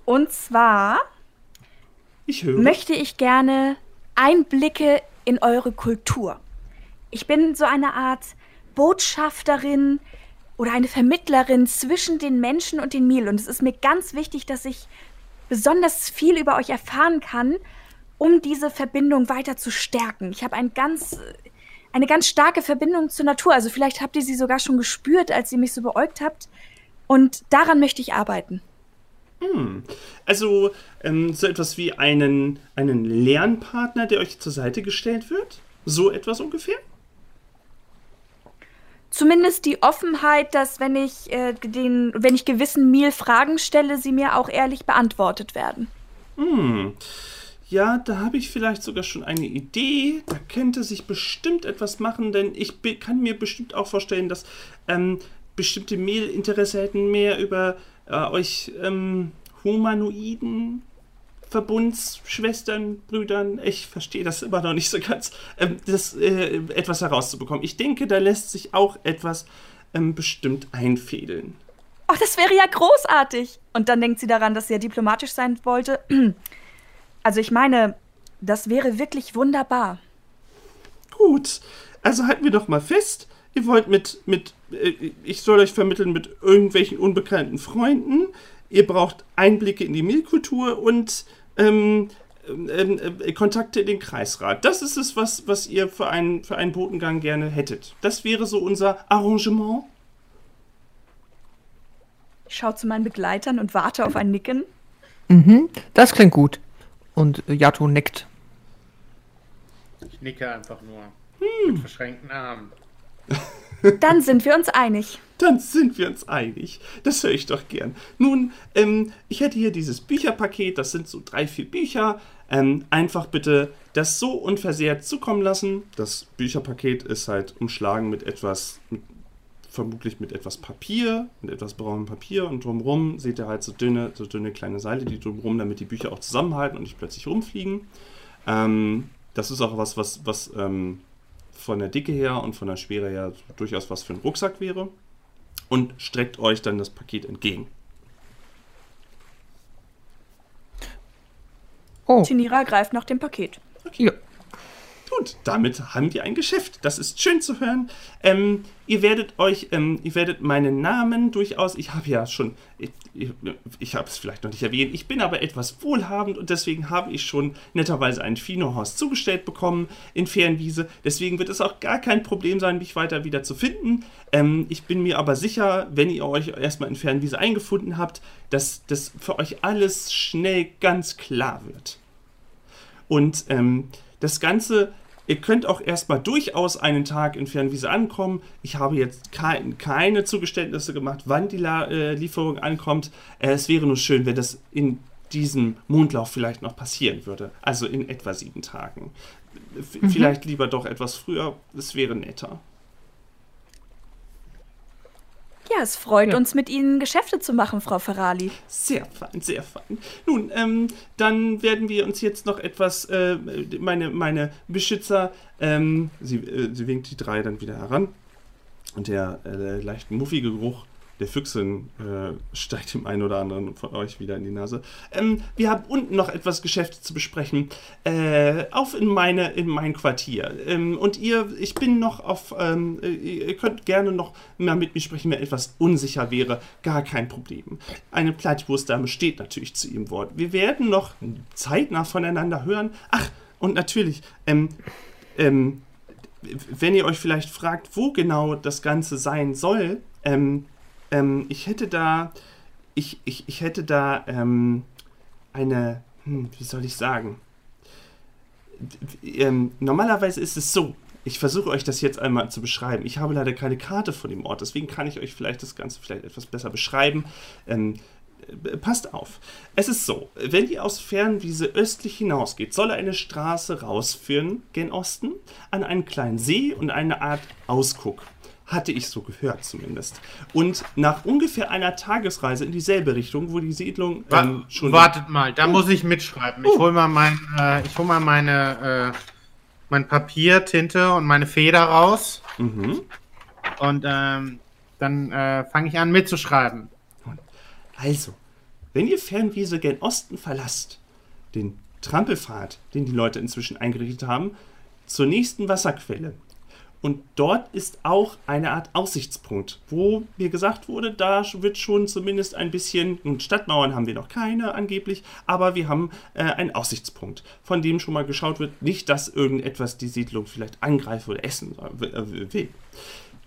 Und zwar ich möchte ich gerne Einblicke in eure Kultur. Ich bin so eine Art Botschafterin oder eine Vermittlerin zwischen den Menschen und den Mil. Und es ist mir ganz wichtig, dass ich besonders viel über euch erfahren kann, um diese Verbindung weiter zu stärken. Ich habe ein ganz, eine ganz starke Verbindung zur Natur. Also vielleicht habt ihr sie sogar schon gespürt, als ihr mich so beäugt habt. Und daran möchte ich arbeiten. Hm. Also ähm, so etwas wie einen, einen Lernpartner, der euch zur Seite gestellt wird? So etwas ungefähr? Zumindest die Offenheit, dass wenn ich äh, den, wenn ich gewissen Mil Fragen stelle, sie mir auch ehrlich beantwortet werden. Hm. Ja, da habe ich vielleicht sogar schon eine Idee. Da könnte sich bestimmt etwas machen, denn ich kann mir bestimmt auch vorstellen, dass ähm, bestimmte Mail-Interesse hätten mehr über äh, euch ähm, Humanoiden Verbundsschwestern, Brüdern, ich verstehe das immer noch nicht so ganz, ähm, das äh, etwas herauszubekommen. Ich denke, da lässt sich auch etwas ähm, bestimmt einfädeln. Ach, das wäre ja großartig. Und dann denkt sie daran, dass sie ja diplomatisch sein wollte. *clears throat* Also ich meine, das wäre wirklich wunderbar. Gut, also halten wir doch mal fest, ihr wollt mit, mit, äh, ich soll euch vermitteln mit irgendwelchen unbekannten Freunden, ihr braucht Einblicke in die Mehlkultur und ähm, ähm, äh, Kontakte in den Kreisrat. Das ist es, was, was ihr für einen, für einen Botengang gerne hättet. Das wäre so unser Arrangement. Ich schaue zu meinen Begleitern und warte auf ein Nicken. Mhm, das klingt gut. Und äh, Yato nickt. Ich nicke einfach nur. Hm. Mit verschränkten Armen. *laughs* Dann sind wir uns einig. *laughs* Dann sind wir uns einig. Das höre ich doch gern. Nun, ähm, ich hätte hier dieses Bücherpaket, das sind so drei, vier Bücher. Ähm, einfach bitte das so unversehrt zukommen lassen. Das Bücherpaket ist halt umschlagen mit etwas, mit, vermutlich mit etwas Papier, mit etwas braunem Papier und drumherum seht ihr halt so dünne, so dünne kleine Seile, die drumherum, damit die Bücher auch zusammenhalten und nicht plötzlich rumfliegen. Ähm, das ist auch was, was, was ähm, von der Dicke her und von der Schwere her durchaus was für einen Rucksack wäre. Und streckt euch dann das Paket entgegen. Oh. Tinira greift nach dem Paket. Okay. Ja. Gut, damit haben wir ein Geschäft. Das ist schön zu hören. Ähm, ihr werdet euch, ähm, ihr werdet meinen Namen durchaus, ich habe ja schon, ich, ich, habe es vielleicht noch nicht erwähnt, ich bin aber etwas wohlhabend und deswegen habe ich schon netterweise ein Finohaus zugestellt bekommen in Fernwiese. Deswegen wird es auch gar kein Problem sein, mich weiter wieder zu finden. Ähm, ich bin mir aber sicher, wenn ihr euch erstmal in Fernwiese eingefunden habt, dass das für euch alles schnell ganz klar wird. Und ähm, das Ganze Ihr könnt auch erstmal durchaus einen Tag in Fernwiese ankommen. Ich habe jetzt kein, keine Zugeständnisse gemacht, wann die La äh, Lieferung ankommt. Äh, es wäre nur schön, wenn das in diesem Mondlauf vielleicht noch passieren würde. Also in etwa sieben Tagen. Mhm. Vielleicht lieber doch etwas früher. Es wäre netter. Ja, es freut ja. uns, mit Ihnen Geschäfte zu machen, Frau Ferrali. Sehr fein, sehr fein. Nun, ähm, dann werden wir uns jetzt noch etwas, äh, meine, meine Beschützer, ähm, sie, äh, sie winkt die drei dann wieder heran und der äh, leicht muffige Geruch der Füchsin äh, steigt dem einen oder anderen von euch wieder in die Nase. Ähm, wir haben unten noch etwas Geschäfte zu besprechen. Äh, auf in meine in mein Quartier. Ähm, und ihr, ich bin noch auf. Ähm, ihr könnt gerne noch mal mit mir sprechen, wenn etwas unsicher wäre. Gar kein Problem. Eine Plattwurstdame steht natürlich zu ihrem Wort. Wir werden noch zeitnah voneinander hören. Ach, und natürlich, ähm, ähm, wenn ihr euch vielleicht fragt, wo genau das Ganze sein soll, ähm, ähm, ich hätte da, ich, ich, ich hätte da ähm, eine, hm, wie soll ich sagen? Ähm, normalerweise ist es so, ich versuche euch das jetzt einmal zu beschreiben. Ich habe leider keine Karte von dem Ort, deswegen kann ich euch vielleicht das Ganze vielleicht etwas besser beschreiben. Ähm, äh, passt auf. Es ist so, wenn ihr aus Fernwiese östlich hinausgeht, soll eine Straße rausführen, gen Osten, an einen kleinen See und eine Art Ausguck. Hatte ich so gehört zumindest. Und nach ungefähr einer Tagesreise in dieselbe Richtung, wo die Siedlung ähm, schon. Wartet mal, da oh. muss ich mitschreiben. Ich oh. hole mal, mein, äh, hol mal meine, äh, mein Papier, Tinte und meine Feder raus. Mhm. Und ähm, dann äh, fange ich an mitzuschreiben. Also, wenn ihr Fernwiese gen Osten verlasst, den Trampelpfad, den die Leute inzwischen eingerichtet haben, zur nächsten Wasserquelle, und dort ist auch eine Art Aussichtspunkt, wo mir gesagt wurde, da wird schon zumindest ein bisschen, nun Stadtmauern haben wir noch keine angeblich, aber wir haben äh, einen Aussichtspunkt, von dem schon mal geschaut wird, nicht, dass irgendetwas die Siedlung vielleicht angreifen oder essen äh, will.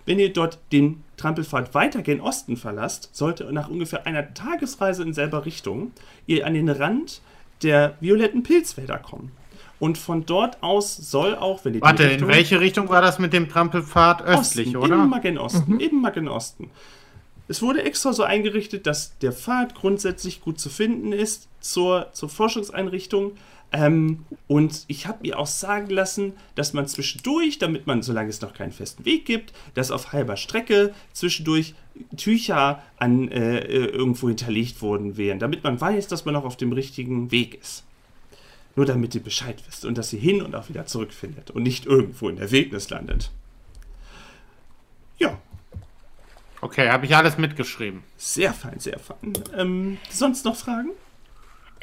Wenn ihr dort den Trampelpfad weiter gen Osten verlasst, sollte nach ungefähr einer Tagesreise in selber Richtung ihr an den Rand der violetten Pilzwälder kommen. Und von dort aus soll auch, wenn die Warte, Richtung, in welche Richtung war das mit dem Trampelpfad östlich, Osten, oder? Immer gen Osten, mhm. immer gen Osten. Es wurde extra so eingerichtet, dass der Pfad grundsätzlich gut zu finden ist zur, zur Forschungseinrichtung. Ähm, und ich habe mir auch sagen lassen, dass man zwischendurch, damit man, solange es noch keinen festen Weg gibt, dass auf halber Strecke zwischendurch Tücher an äh, äh irgendwo hinterlegt worden wären, damit man weiß, dass man noch auf dem richtigen Weg ist. Nur damit ihr Bescheid wisst und dass ihr hin und auch wieder zurückfindet und nicht irgendwo in der Wildnis landet. Ja. Okay, habe ich alles mitgeschrieben. Sehr fein, sehr fein. Ähm, sonst noch Fragen?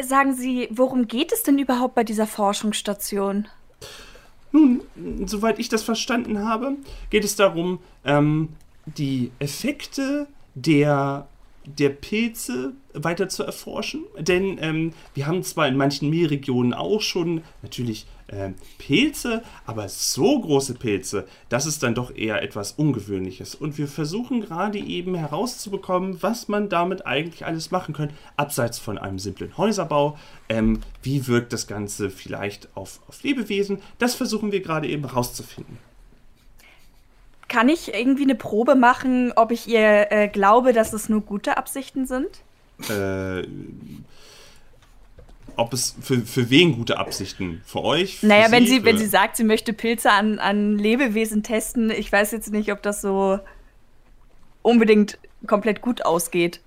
Sagen Sie, worum geht es denn überhaupt bei dieser Forschungsstation? Nun, soweit ich das verstanden habe, geht es darum, ähm, die Effekte der der Pilze weiter zu erforschen. Denn ähm, wir haben zwar in manchen Meerregionen auch schon natürlich äh, Pilze, aber so große Pilze, das ist dann doch eher etwas Ungewöhnliches. Und wir versuchen gerade eben herauszubekommen, was man damit eigentlich alles machen kann, abseits von einem simplen Häuserbau. Ähm, wie wirkt das Ganze vielleicht auf, auf Lebewesen? Das versuchen wir gerade eben herauszufinden. Kann ich irgendwie eine Probe machen, ob ich ihr äh, glaube, dass es nur gute Absichten sind? Äh, ob es für, für wen gute Absichten? Für euch? Für naja, sie, wenn sie, wenn sie sagt, sie möchte Pilze an, an Lebewesen testen, ich weiß jetzt nicht, ob das so unbedingt komplett gut ausgeht.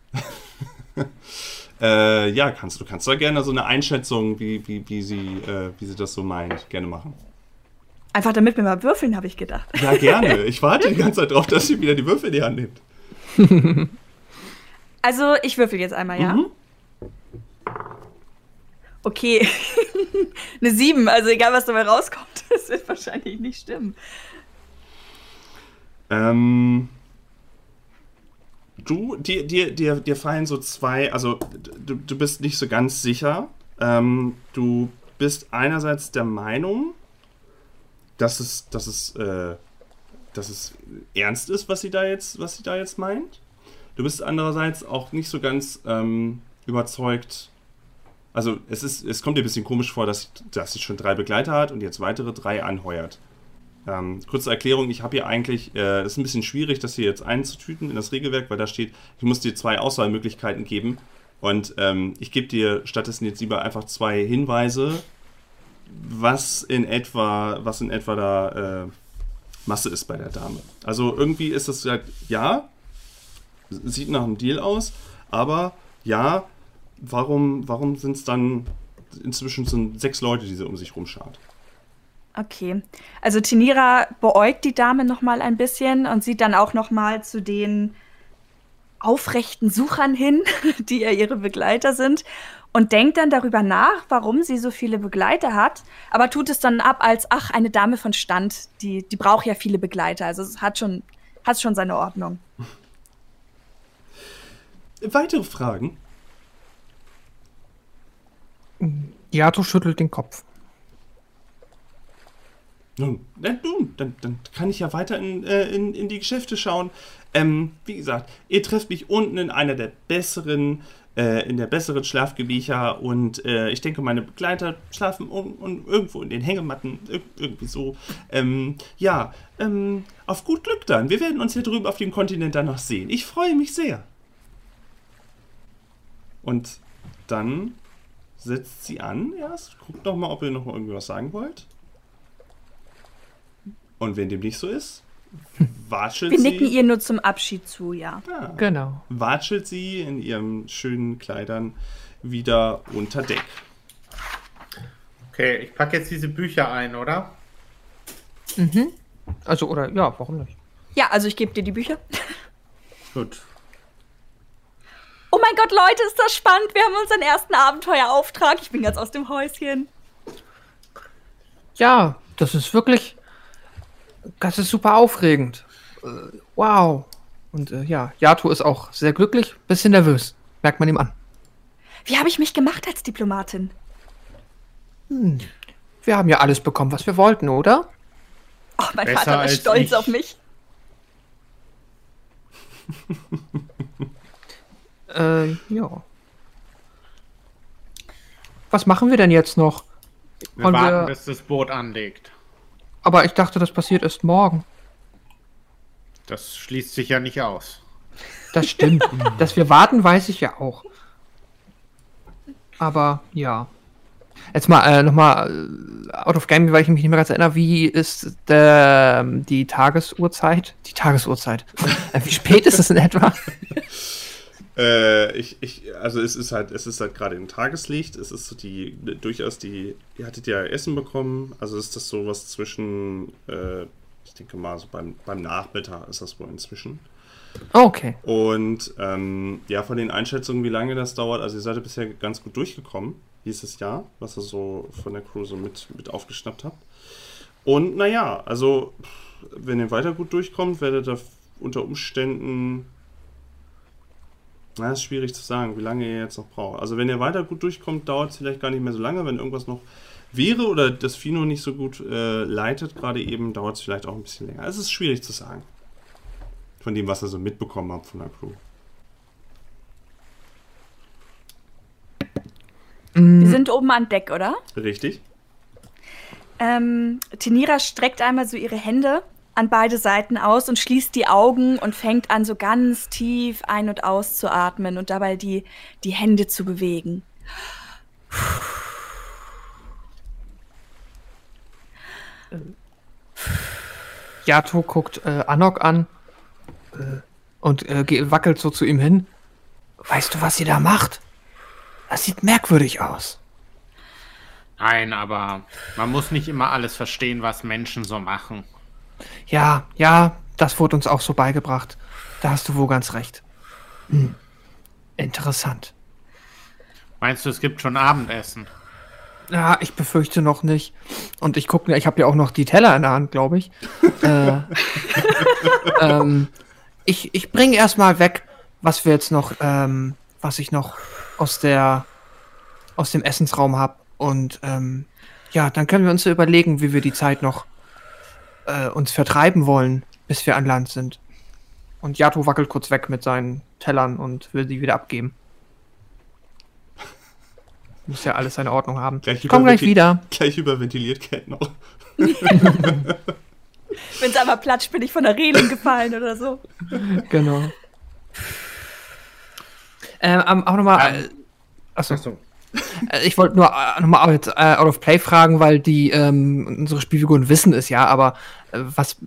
*laughs* äh, ja, kannst du kannst da gerne so eine Einschätzung, wie, wie, wie, sie, äh, wie sie das so meint, gerne machen. Einfach damit wir mal würfeln, habe ich gedacht. Ja, gerne. *laughs* Ich warte die ganze Zeit drauf, dass sie wieder die Würfel in die Hand nimmt. *laughs* Also, ich würfel jetzt einmal, ja? Mhm. Okay. *laughs* Eine 7, also egal, was dabei rauskommt, das wird wahrscheinlich nicht stimmen. Ähm. Du, dir, dir, dir, dir fallen so zwei, also du, du bist nicht so ganz sicher. Ähm, du bist einerseits der Meinung, dass es, dass es, äh, dass es ernst ist, was sie da jetzt, was sie da jetzt meint. Du bist andererseits auch nicht so ganz ähm, überzeugt. Also es ist, es kommt dir ein bisschen komisch vor, dass, dass sie schon drei Begleiter hat und jetzt weitere drei anheuert. Ähm, kurze Erklärung, ich habe hier eigentlich, es äh, ist ein bisschen schwierig, das hier jetzt einzutüten in das Regelwerk, weil da steht, ich muss dir zwei Auswahlmöglichkeiten geben. Und ähm, ich gebe dir stattdessen jetzt lieber einfach zwei Hinweise, was in etwa, was in etwa da äh, Masse ist bei der Dame. Also irgendwie ist es halt, ja, sieht nach einem Deal aus, aber ja, warum, warum sind es dann inzwischen sind sechs Leute, die sie um sich rumschart? Okay, also Tinira beäugt die Dame noch mal ein bisschen und sieht dann auch noch mal zu den aufrechten Suchern hin, *laughs* die ja ihre Begleiter sind, und denkt dann darüber nach, warum sie so viele Begleiter hat, aber tut es dann ab als, ach, eine Dame von Stand, die, die braucht ja viele Begleiter. Also es hat schon, hat schon seine Ordnung. Weitere Fragen? Yato schüttelt den Kopf. Nun, nun dann, dann kann ich ja weiter in, äh, in, in die Geschäfte schauen. Ähm, wie gesagt, ihr trefft mich unten in einer der besseren, äh, in der besseren Schlafgebiecher und äh, ich denke, meine Begleiter schlafen un, un, irgendwo in den Hängematten, ir irgendwie so. Ähm, ja, ähm, auf gut Glück dann. Wir werden uns hier drüben auf dem Kontinent dann noch sehen. Ich freue mich sehr. Und dann setzt sie an erst. Guckt doch mal, ob ihr noch irgendwas sagen wollt. Und wenn dem nicht so ist, watschelt Wir sie. nicken ihr nur zum Abschied zu, ja. Ja, Genau. watschelt sie in ihren schönen Kleidern wieder unter Deck. Okay, ich packe jetzt diese Bücher ein, oder? Mhm. Also, oder, ja, warum nicht? Ja, also ich gebe dir die Bücher. *laughs* Gut. Oh mein Gott, Leute, ist das spannend. Wir haben unseren ersten Abenteuerauftrag. Ich bin ganz aus dem Häuschen. Ja, das ist wirklich. Das ist super aufregend. Äh, Wow. Und äh, ja, Yato ist auch sehr glücklich, bisschen nervös. Merkt man ihm an. Wie habe ich mich gemacht als Diplomatin? Wir haben ja alles bekommen, was wir wollten, oder? Oh, mein Besser Vater war stolz ich. auf mich. *laughs* Äh, ja. Was machen wir denn jetzt noch? Wir Wollen warten, wir- bis das Boot anlegt. Aber ich dachte, das passiert erst morgen. Das schließt sich ja nicht aus. Das stimmt. *laughs* Dass wir warten, weiß ich ja auch. Aber ja. Jetzt mal äh, nochmal äh, out of game, weil ich mich nicht mehr ganz erinnere, wie ist der, die Tagesuhrzeit? Die Tagesuhrzeit. *laughs* äh, wie spät ist es in etwa? *laughs* Äh, ich, ich, also es ist halt, es ist halt gerade im Tageslicht. Es ist so die durchaus die. Ihr hattet ja Essen bekommen. Also ist das sowas zwischen, äh, ich denke mal, so beim, beim Nachmittag ist das wohl inzwischen. Okay. Und ähm, ja, von den Einschätzungen, wie lange das dauert, also ihr seid ja bisher ganz gut durchgekommen, dieses Jahr, was ihr so von der Crew so mit, mit aufgeschnappt habt. Und naja, also wenn ihr weiter gut durchkommt, werdet ihr unter Umständen. Na, ist schwierig zu sagen, wie lange ihr jetzt noch braucht. Also wenn ihr weiter gut durchkommt, dauert es vielleicht gar nicht mehr so lange. Wenn irgendwas noch wäre oder das Fino nicht so gut äh, leitet, gerade eben, dauert es vielleicht auch ein bisschen länger. Es ist schwierig zu sagen. Von dem, was ihr so mitbekommen habt von der Crew. Wir sind oben an Deck, oder? Richtig? Ähm, Tenira streckt einmal so ihre Hände an beide Seiten aus und schließt die Augen und fängt an, so ganz tief ein- und auszuatmen und dabei die, die Hände zu bewegen. Yato guckt äh, Anok an äh, und äh, wackelt so zu ihm hin. Weißt du, was sie da macht? Das sieht merkwürdig aus. Nein, aber man muss nicht immer alles verstehen, was Menschen so machen. Ja, ja, das wurde uns auch so beigebracht. Da hast du wohl ganz recht. Hm. Interessant. Meinst du, es gibt schon Abendessen? Ja, ich befürchte noch nicht. Und ich gucke, ich habe ja auch noch die Teller in der Hand, glaube ich. *laughs* äh, ähm, ich ich bringe erstmal weg, was wir jetzt noch, ähm, was ich noch aus der aus dem Essensraum habe. Und ähm, ja, dann können wir uns überlegen, wie wir die Zeit noch äh, uns vertreiben wollen, bis wir an Land sind. Und Yato wackelt kurz weg mit seinen Tellern und will sie wieder abgeben. *laughs* Muss ja alles seine Ordnung haben. Gleich ich komm gleich wieder. *laughs* Gleich überventiliert Cat noch. *laughs* Wenn es einmal platscht, bin ich von der Reling gefallen oder so. Genau. Ähm, ähm, auch nochmal. Äh, achso, Achso. Äh, ich wollte nur äh, nochmal jetzt äh, out of play fragen, weil die ähm, unsere Spielfiguren wissen es ja, aber äh, was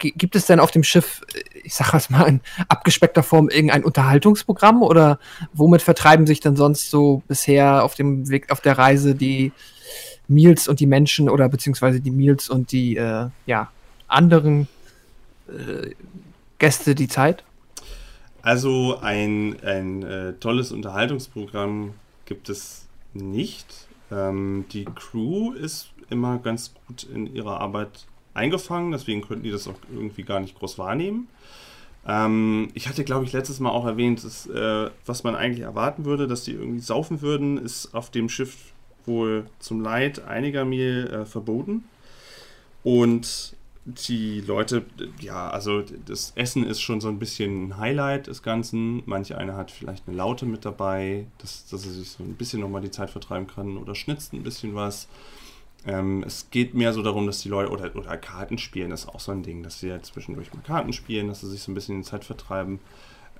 gi- gibt es denn auf dem Schiff, äh, ich sag was mal in abgespeckter Form, irgendein Unterhaltungsprogramm oder womit vertreiben sich denn sonst so bisher auf dem Weg, auf der Reise die Meals und die Menschen oder beziehungsweise die Meals und die äh, ja, anderen äh, Gäste die Zeit? Also ein, ein äh, tolles Unterhaltungsprogramm gibt es nicht. Ähm, die Crew ist immer ganz gut in ihrer Arbeit eingefangen, deswegen könnten die das auch irgendwie gar nicht groß wahrnehmen. Ähm, ich hatte, glaube ich, letztes Mal auch erwähnt, dass, äh, was man eigentlich erwarten würde, dass die irgendwie saufen würden, ist auf dem Schiff wohl zum Leid einiger mir äh, verboten. Und die Leute, ja, also das Essen ist schon so ein bisschen ein Highlight des Ganzen. Manche eine hat vielleicht eine Laute mit dabei, dass, dass er sich so ein bisschen nochmal die Zeit vertreiben kann oder schnitzt ein bisschen was. Ähm, es geht mehr so darum, dass die Leute, oder, oder Karten spielen, ist auch so ein Ding, dass sie ja zwischendurch mal Karten spielen, dass sie sich so ein bisschen die Zeit vertreiben.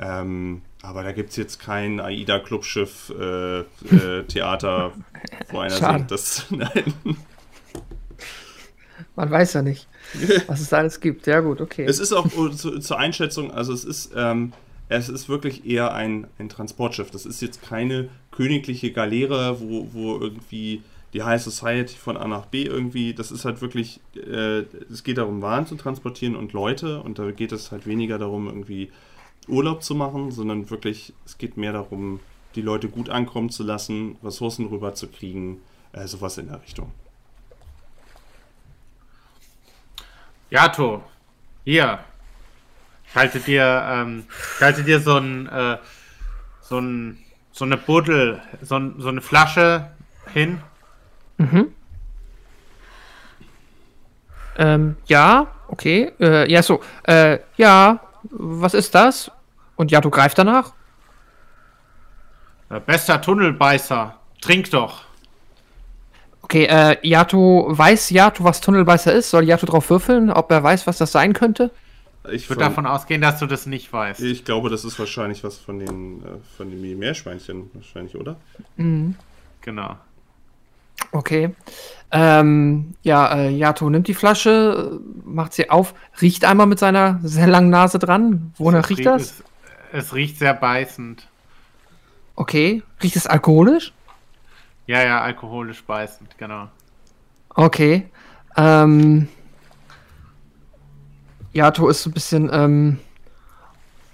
Ähm, aber da gibt es jetzt kein AIDA-Clubschiff äh, äh, Theater, wo einer *laughs* Schade. singt. Das, *laughs* nein. Man weiß ja nicht, *laughs* was es da alles gibt. Ja, gut, okay. Es ist auch uh, zu, zur Einschätzung, also es ist, ähm, es ist wirklich eher ein, ein Transportschiff. Das ist jetzt keine königliche Galeere, wo, wo irgendwie die High Society von A nach B irgendwie, das ist halt wirklich, äh, es geht darum, Waren zu transportieren und Leute und da geht es halt weniger darum, irgendwie Urlaub zu machen, sondern wirklich, es geht mehr darum, die Leute gut ankommen zu lassen, Ressourcen rüberzukriegen, äh, sowas in der Richtung. Jato, hier. Ich halte dir, ähm, ich halte dir so ein, äh, so ein, so eine Buddel, so, ein, so eine Flasche hin. Mhm. Ähm, ja, okay. Äh, ja, so. Äh, ja, was ist das? Und ja, du greifst danach? Äh, bester Tunnelbeißer. Trink doch. Okay, äh, Yato, weiß Yato, was Tunnelbeißer ist? Soll Yato drauf würfeln, ob er weiß, was das sein könnte? Ich, würde davon ausgehen, dass du das nicht weißt. Ich glaube, das ist wahrscheinlich was von den, äh, von den Meerschweinchen, wahrscheinlich, oder? Genau. Okay. Ähm, ja, äh, Yato nimmt die Flasche, macht sie auf, riecht einmal mit seiner sehr langen Nase dran. Wonach riecht das? Es, es riecht sehr beißend. Okay. Riecht es alkoholisch? Ja, ja, alkoholisch beißend, genau. Okay. Ähm, Yato ist so ein bisschen,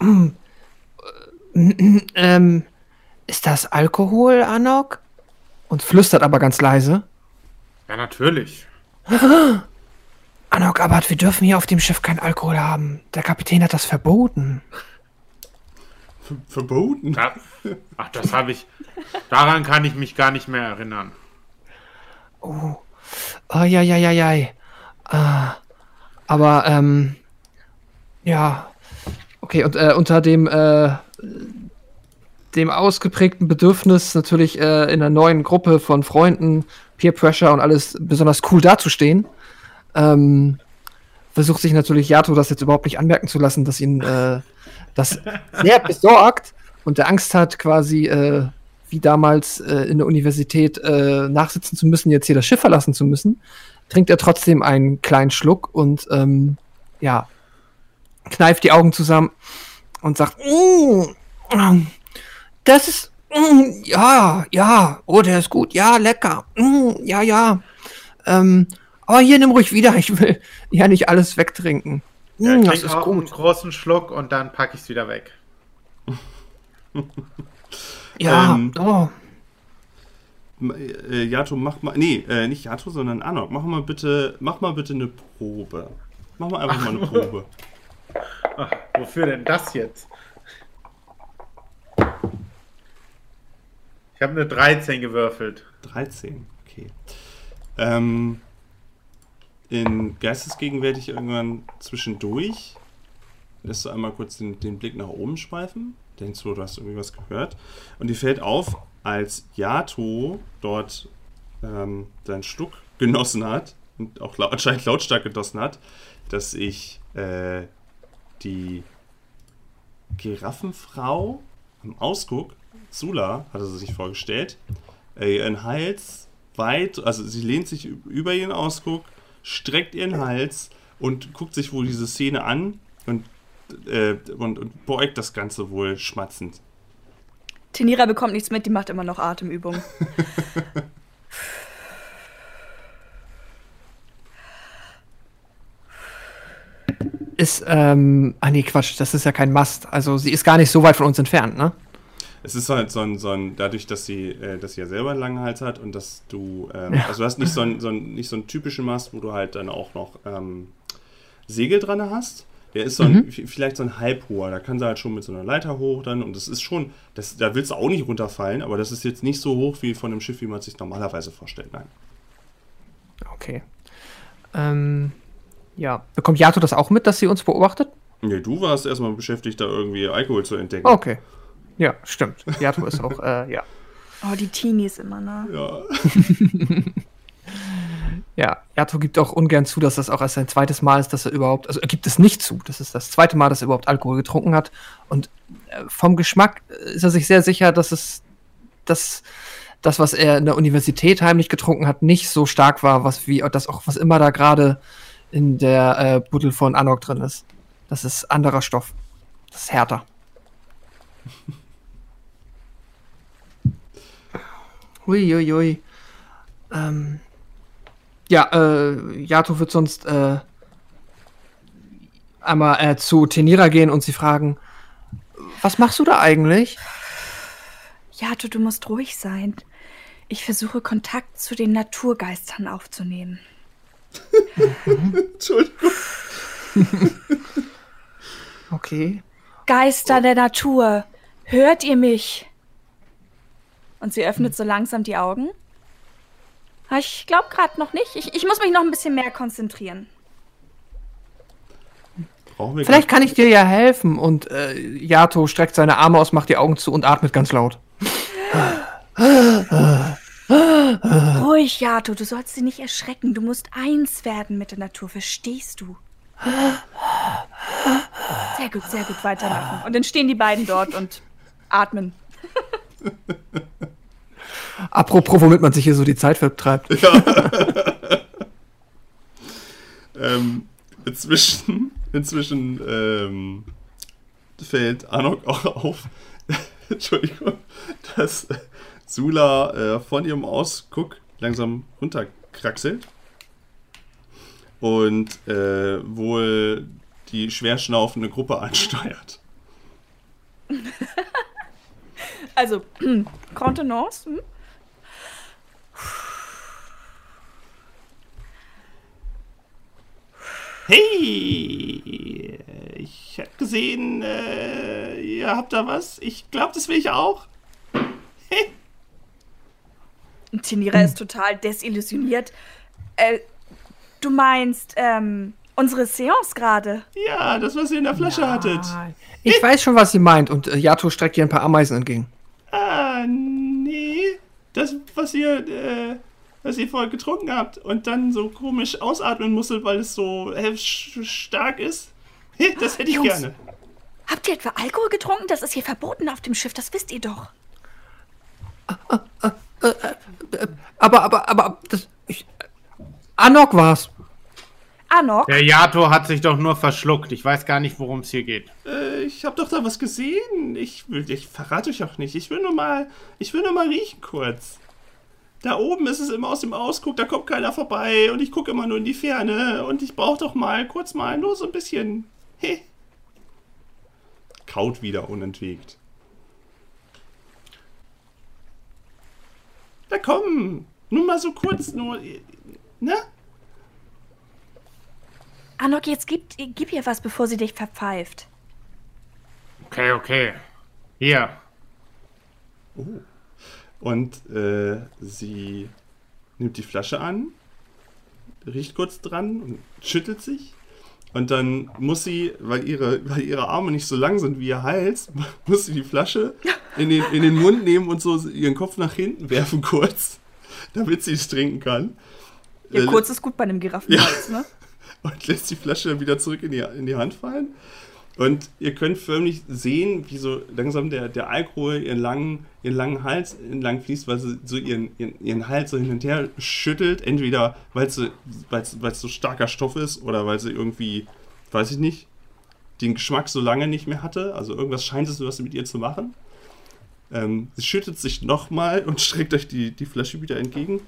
ähm, *clears throat* ähm, ist das Alkohol, Anok? Und flüstert aber ganz leise. Ja, natürlich. *gasps* Anok, aber wir dürfen hier auf dem Schiff keinen Alkohol haben. Der Kapitän hat das verboten. Ver verboten? Ja. Ach, das habe ich. Daran kann ich mich gar nicht mehr erinnern. Oh, ja, ja, ja, ja. Ah, aber, ähm, ja. Okay, und äh, unter dem, äh, dem ausgeprägten Bedürfnis, natürlich äh, in einer neuen Gruppe von Freunden, Peer Pressure und alles besonders cool dazustehen, ähm, versucht sich natürlich Yato das jetzt überhaupt nicht anmerken zu lassen, dass ihn äh, das sehr besorgt und der Angst hat, quasi äh, wie damals äh, in der Universität äh, nachsitzen zu müssen, jetzt hier das Schiff verlassen zu müssen, trinkt er trotzdem einen kleinen Schluck und ähm, ja, kneift die Augen zusammen und sagt, "Mm, das ist, mm, ja, ja, oh, der ist gut, ja, lecker, mm, ja, ja, ähm, aber hier nimm ruhig wieder, ich will ja nicht alles wegtrinken. Ja, Mm, ich das ist auch einen gut. großen Schluck und dann packe ich es wieder weg. *laughs* Ja, Ähm, oh. Äh, Yato, mach mal. Nee, äh, nicht Yato, sondern Anok. Mach mal bitte, mach mal bitte eine Probe. Mach mal einfach mal eine *laughs* Probe. Ach, wofür denn das jetzt? Ich habe eine 13 gewürfelt. 13, okay. Ähm, in geistesgegenwärtig irgendwann zwischendurch lässt du einmal kurz den, den Blick nach oben schweifen. Denkst du, du hast irgendwie was gehört. Und dir fällt auf, als Yato dort ähm, seinen Stuck genossen hat und auch lau anscheinend lautstark genossen hat, dass sich äh, die Giraffenfrau am Ausguck, Sula, hatte sie sich vorgestellt, äh, ihren Hals weit, also sie lehnt sich über ihren Ausguck, streckt ihren Hals und guckt sich wohl diese Szene an und, äh, und, und beugt das Ganze wohl schmatzend. Tenira bekommt nichts mit, die macht immer noch Atemübungen. *laughs* ist, ähm, ah nee, Quatsch, das ist ja kein Mast. Also sie ist gar nicht so weit von uns entfernt, ne? Es ist halt so ein, so ein dadurch, dass sie, äh, dass sie ja selber einen langen Hals hat und dass du, ähm, ja. also du hast nicht so einen, so einen, nicht so einen typischen Mast, wo du halt dann auch noch ähm, Segel dran hast. Der ist so ein, mhm. vielleicht so ein halbhoher, da kann sie halt schon mit so einer Leiter hoch dann und das ist schon, das, da willst du auch nicht runterfallen, aber das ist jetzt nicht so hoch wie von einem Schiff, wie man sich normalerweise vorstellt, nein. Okay. Ähm, ja. Bekommt Yato das auch mit, dass sie uns beobachtet? Nee, du warst erstmal beschäftigt, da irgendwie Alkohol zu entdecken. Okay. Ja, stimmt. Yato ist auch, äh, ja. Oh, die Teenies immer, ne? Ja. *laughs* ja, Yato gibt auch ungern zu, dass das auch erst sein zweites Mal ist, dass er überhaupt, also er gibt es nicht zu. Das ist das zweite Mal, dass er überhaupt Alkohol getrunken hat. Und äh, vom Geschmack ist er sich sehr sicher, dass es, dass das, was er in der Universität heimlich getrunken hat, nicht so stark war, was wie das auch, was immer da gerade in der äh, Buddel von Anok drin ist. Das ist anderer Stoff. Das ist härter. *laughs* Huiuiui. Ui, ui. Ähm, ja, äh, Yato wird sonst äh, einmal äh, zu Tenira gehen und sie fragen, was machst du da eigentlich? Yato, du musst ruhig sein. Ich versuche Kontakt zu den Naturgeistern aufzunehmen. Entschuldigung. *laughs* okay. Geister der Natur, hört ihr mich? Und sie öffnet so langsam die Augen. Ah, ich glaube gerade noch nicht. Ich, ich muss mich noch ein bisschen mehr konzentrieren. Vielleicht kann ich dir ja helfen. Und äh, Yato streckt seine Arme aus, macht die Augen zu und atmet ganz laut. Ruhig, Yato, du sollst sie nicht erschrecken. Du musst eins werden mit der Natur, verstehst du? Sehr gut, sehr gut, weitermachen. Und dann stehen die beiden dort und atmen. *laughs* Apropos, womit man sich hier so die Zeit vertreibt. Ja. *laughs* ähm, inzwischen inzwischen ähm, fällt Anok auch auf, *laughs* Entschuldigung, dass Sula äh, von ihrem Ausguck langsam runterkraxelt und äh, wohl die schwer schnaufende Gruppe ansteuert. *laughs* also, *clears throat* Contenance. Hm? Hey, ich hab gesehen, äh, ihr habt da was. Ich glaube, das will ich auch. Hey. Tinira hm. ist total desillusioniert. Äh, du meinst, ähm, unsere Seance gerade? Ja, das, was ihr in der Flasche ja. hattet. Ich weiß schon, was sie meint und äh, Yato streckt ihr ein paar Ameisen entgegen. Ah, nee. Das, was ihr, äh, was ihr vorher getrunken habt und dann so komisch ausatmen musstet, weil es so stark ist. *laughs* Das hätte ich Jungs, gerne. Habt ihr etwa Alkohol getrunken? Das ist hier verboten auf dem Schiff, das wisst ihr doch. Aber, aber, aber, das, ich, Anok war's. Anok? Der Yato hat sich doch nur verschluckt. Ich weiß gar nicht, worum es hier geht. Äh, ich habe doch da was gesehen. Ich, will, ich verrate euch auch nicht. Ich will nur mal, ich will nur mal riechen kurz. Da oben ist es immer aus dem Ausguck, da kommt keiner vorbei und ich gucke immer nur in die Ferne und ich brauche doch mal kurz mal nur so ein bisschen. Hey. Kaut wieder unentwegt. Na komm, nur mal so kurz, nur. Ne? Anok, jetzt gib, gib ihr was, bevor sie dich verpfeift. Okay, okay. Hier. Oh. Und äh, sie nimmt die Flasche an, riecht kurz dran und schüttelt sich. Und dann muss sie, weil ihre, weil ihre Arme nicht so lang sind wie ihr Hals, *laughs* muss sie die Flasche in den, in den Mund nehmen und so ihren Kopf nach hinten werfen kurz, *laughs* damit sie es trinken kann. Ja, äh, kurz ist gut bei einem Giraffenhals, ja. ne? *laughs* Und lässt die Flasche dann wieder zurück in die, in die Hand fallen. Und ihr könnt förmlich sehen, wie so langsam der, der Alkohol ihren langen, ihren langen Hals entlang fließt, weil sie so ihren, ihren, ihren Hals so hin und her schüttelt. Entweder weil es so starker Stoff ist oder weil sie irgendwie, weiß ich nicht, den Geschmack so lange nicht mehr hatte. Also irgendwas scheint es was mit ihr zu machen. Ähm, sie schüttet sich nochmal und *laughs* streckt euch die, die Flasche wieder entgegen.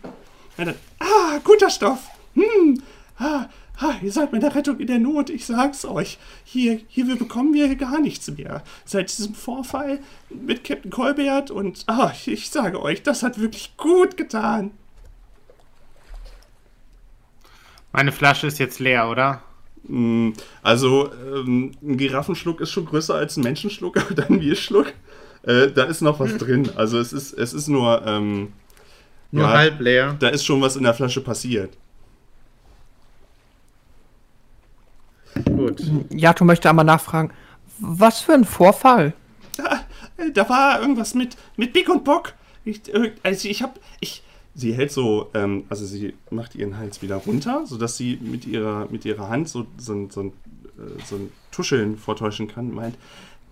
Und dann, ah, guter Stoff. Hm, ah, ah, ihr seid meine Rettung in der Not, ich sag's euch. Hier, hier bekommen wir gar nichts mehr. Seit diesem Vorfall mit Captain Colbert und, ah, ich sage euch, das hat wirklich gut getan. Meine Flasche ist jetzt leer, oder? Mm, Also, ähm, ein Giraffenschluck ist schon größer als ein Menschenschluck, *laughs* aber dann ein Bierschluck. Äh, da ist noch was drin. Also, es ist, es ist nur, ähm, Nur Ja. halb leer. da ist schon was in der Flasche passiert. Gut. Yato möchte einmal nachfragen, was für ein Vorfall? Äh, Da war irgendwas mit, mit Big und Bock. Ich, äh, also ich hab, ich, sie hält so, ähm, also sie macht ihren Hals wieder runter, sodass sie mit ihrer, mit ihrer Hand so, so, ein- so, ein, äh, so ein Tuscheln vortäuschen kann. Meint,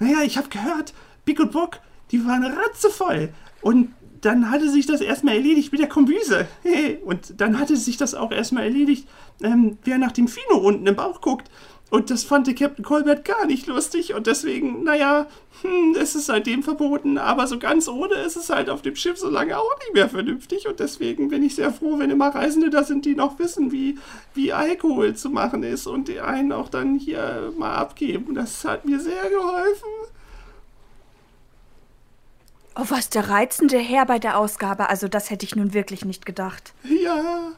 naja, ich habe gehört, Big und Bock, die waren ratzevoll. Und dann hatte sich das erstmal erledigt mit der Kombüse. *laughs* Und dann hatte sich das auch erstmal erledigt, ähm, wer nach dem Fino unten im Bauch guckt. Und das fand der Captain Colbert gar nicht lustig. Und deswegen, naja, hm, es ist seitdem verboten. Aber so ganz ohne ist es halt auf dem Schiff so lange auch nicht mehr vernünftig. Und deswegen bin ich sehr froh, wenn immer Reisende da sind, die noch wissen, wie, wie Alkohol zu machen ist. Und die einen auch dann hier mal abgeben. Das hat mir sehr geholfen. Oh, was der reizende Herr bei der Ausgabe. Also, das hätte ich nun wirklich nicht gedacht. Ja,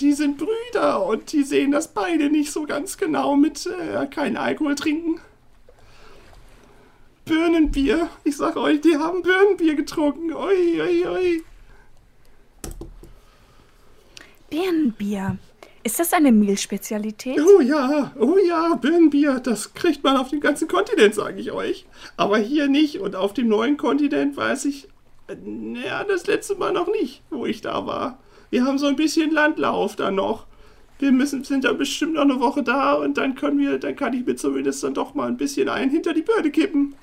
die sind Brüder und die sehen das beide nicht so ganz genau mit äh, kein Alkohol trinken. Birnenbier. Ich sag euch, die haben Birnenbier getrunken. Ui, ui, ui. Birnenbier. Ist das eine Mehlspezialität? Oh ja, oh ja, Birnenbier. Das kriegt man auf dem ganzen Kontinent, sage ich euch. Aber hier nicht. Und auf dem neuen Kontinent weiß ich, äh, naja, das letzte Mal noch nicht, wo ich da war. Wir haben so ein bisschen Landlauf da noch. Wir müssen, sind dann bestimmt noch eine Woche da und dann können wir, dann kann ich mir zumindest dann doch mal ein bisschen ein hinter die Birne kippen.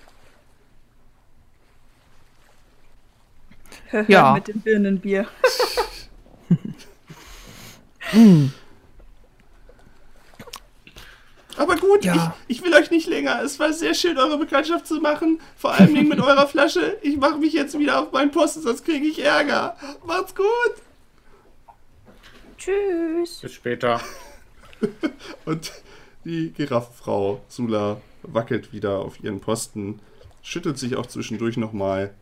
Ja. Mit dem Birnenbier. *laughs* Aber gut, Ja. ich, ich will euch nicht länger. Es war sehr schön, eure Bekanntschaft zu machen. Vor allem mit eurer Flasche. Ich mache mich jetzt wieder auf meinen Posten, sonst kriege ich Ärger. Macht's gut. Tschüss. Bis später. *laughs* Und die Giraffenfrau Sula wackelt wieder auf ihren Posten, schüttelt sich auch zwischendurch nochmal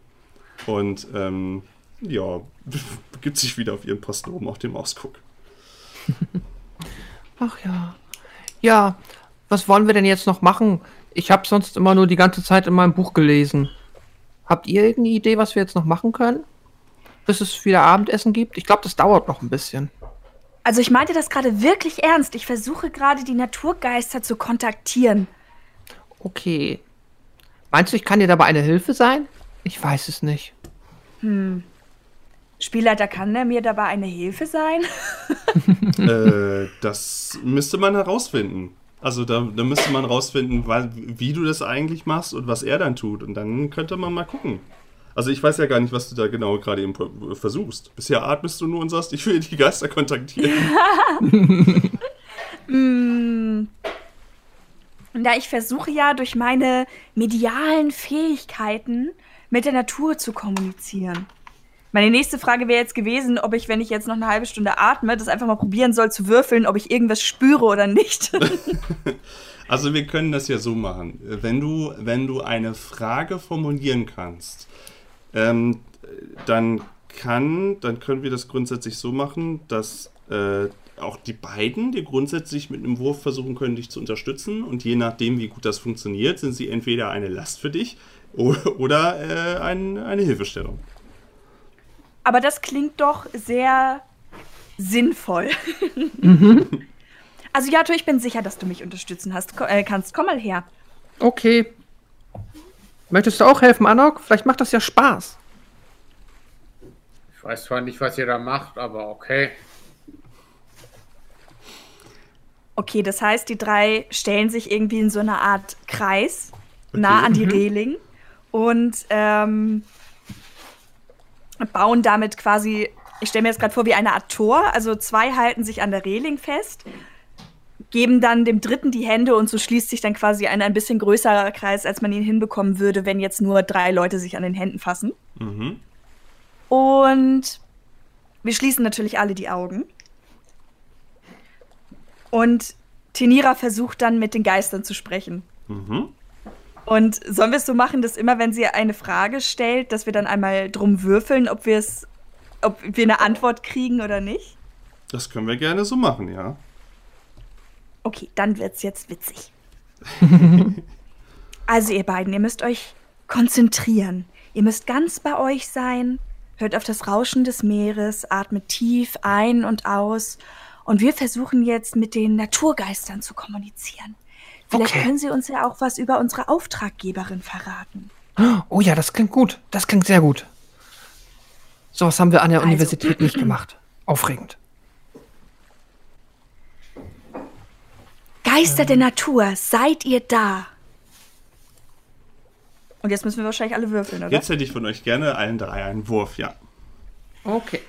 und ähm, ja, *laughs* begibt sich wieder auf ihren Posten oben auf dem Ausguck. *laughs* Ach ja. Ja, was wollen wir denn jetzt noch machen? Ich habe sonst immer nur die ganze Zeit in meinem Buch gelesen. Habt ihr irgendeine Idee, was wir jetzt noch machen können? Bis es wieder Abendessen gibt? Ich glaube, das dauert noch ein bisschen. Also, ich meinte das gerade wirklich ernst. Ich versuche gerade, die Naturgeister zu kontaktieren. Okay. Meinst du, ich kann dir dabei eine Hilfe sein? Ich weiß es nicht. Spielleiter, kann der mir dabei eine Hilfe sein? *laughs* äh, das müsste man herausfinden. Also da, da müsste man herausfinden, wie du das eigentlich machst und was er dann tut. Und dann könnte man mal gucken. Also ich weiß ja gar nicht, was du da genau gerade eben versuchst. Bisher atmest du nur und sagst, ich will die Geister kontaktieren. *laughs* Na, ich versuche ja durch meine medialen Fähigkeiten mit der Natur zu kommunizieren. Meine nächste Frage wäre jetzt gewesen, ob ich, wenn ich jetzt noch eine halbe Stunde atme, das einfach mal probieren soll zu würfeln, ob ich irgendwas spüre oder nicht. *laughs* *laughs* Also wir können das ja so machen. Wenn du, wenn du eine Frage formulieren kannst, ähm, dann kann, dann können wir das grundsätzlich so machen, dass äh, auch die beiden dir grundsätzlich mit einem Wurf versuchen können, dich zu unterstützen. Und je nachdem, wie gut das funktioniert, sind sie entweder eine Last für dich o- oder äh, ein, eine Hilfestellung. Aber das klingt doch sehr sinnvoll. *laughs* Also Jato, ich bin sicher, dass du mich unterstützen hast, äh, kannst. Komm mal her. Okay. Möchtest du auch helfen, Anok? Vielleicht macht das ja Spaß. Ich weiß zwar nicht, was ihr da macht, aber okay. Okay, das heißt, die drei stellen sich irgendwie in so eine Art Kreis nah an die Reling und ähm, bauen damit quasi, ich stelle mir jetzt gerade vor, wie eine Art Tor. Also zwei halten sich an der Reling fest, geben dann dem dritten die Hände und so schließt sich dann quasi ein ein bisschen größerer Kreis, als man ihn hinbekommen würde, wenn jetzt nur drei Leute sich an den Händen fassen. Mhm. Und wir schließen natürlich alle die Augen. Und Tenira versucht dann mit den Geistern zu sprechen. Mhm. Und sollen wir es so machen, dass immer, wenn sie eine Frage stellt, dass wir dann einmal drum würfeln, ob wir es, ob wir eine Antwort kriegen oder nicht? Das können wir gerne so machen, ja. Okay, dann wird's jetzt witzig. *laughs* also ihr beiden, ihr müsst euch konzentrieren. Ihr müsst ganz bei euch sein, hört auf das Rauschen des Meeres, atmet tief ein und aus. Und wir versuchen jetzt mit den Naturgeistern zu kommunizieren. Vielleicht Okay. können sie uns ja auch was über unsere Auftraggeberin verraten. Oh ja, das klingt gut. Das klingt sehr gut. Sowas haben wir an der Also- Universität nicht gemacht. Aufregend. Geister der Natur, seid ihr da? Und jetzt müssen wir wahrscheinlich alle würfeln, oder? Jetzt hätte ich von euch gerne allen drei einen Wurf, ja. Okay.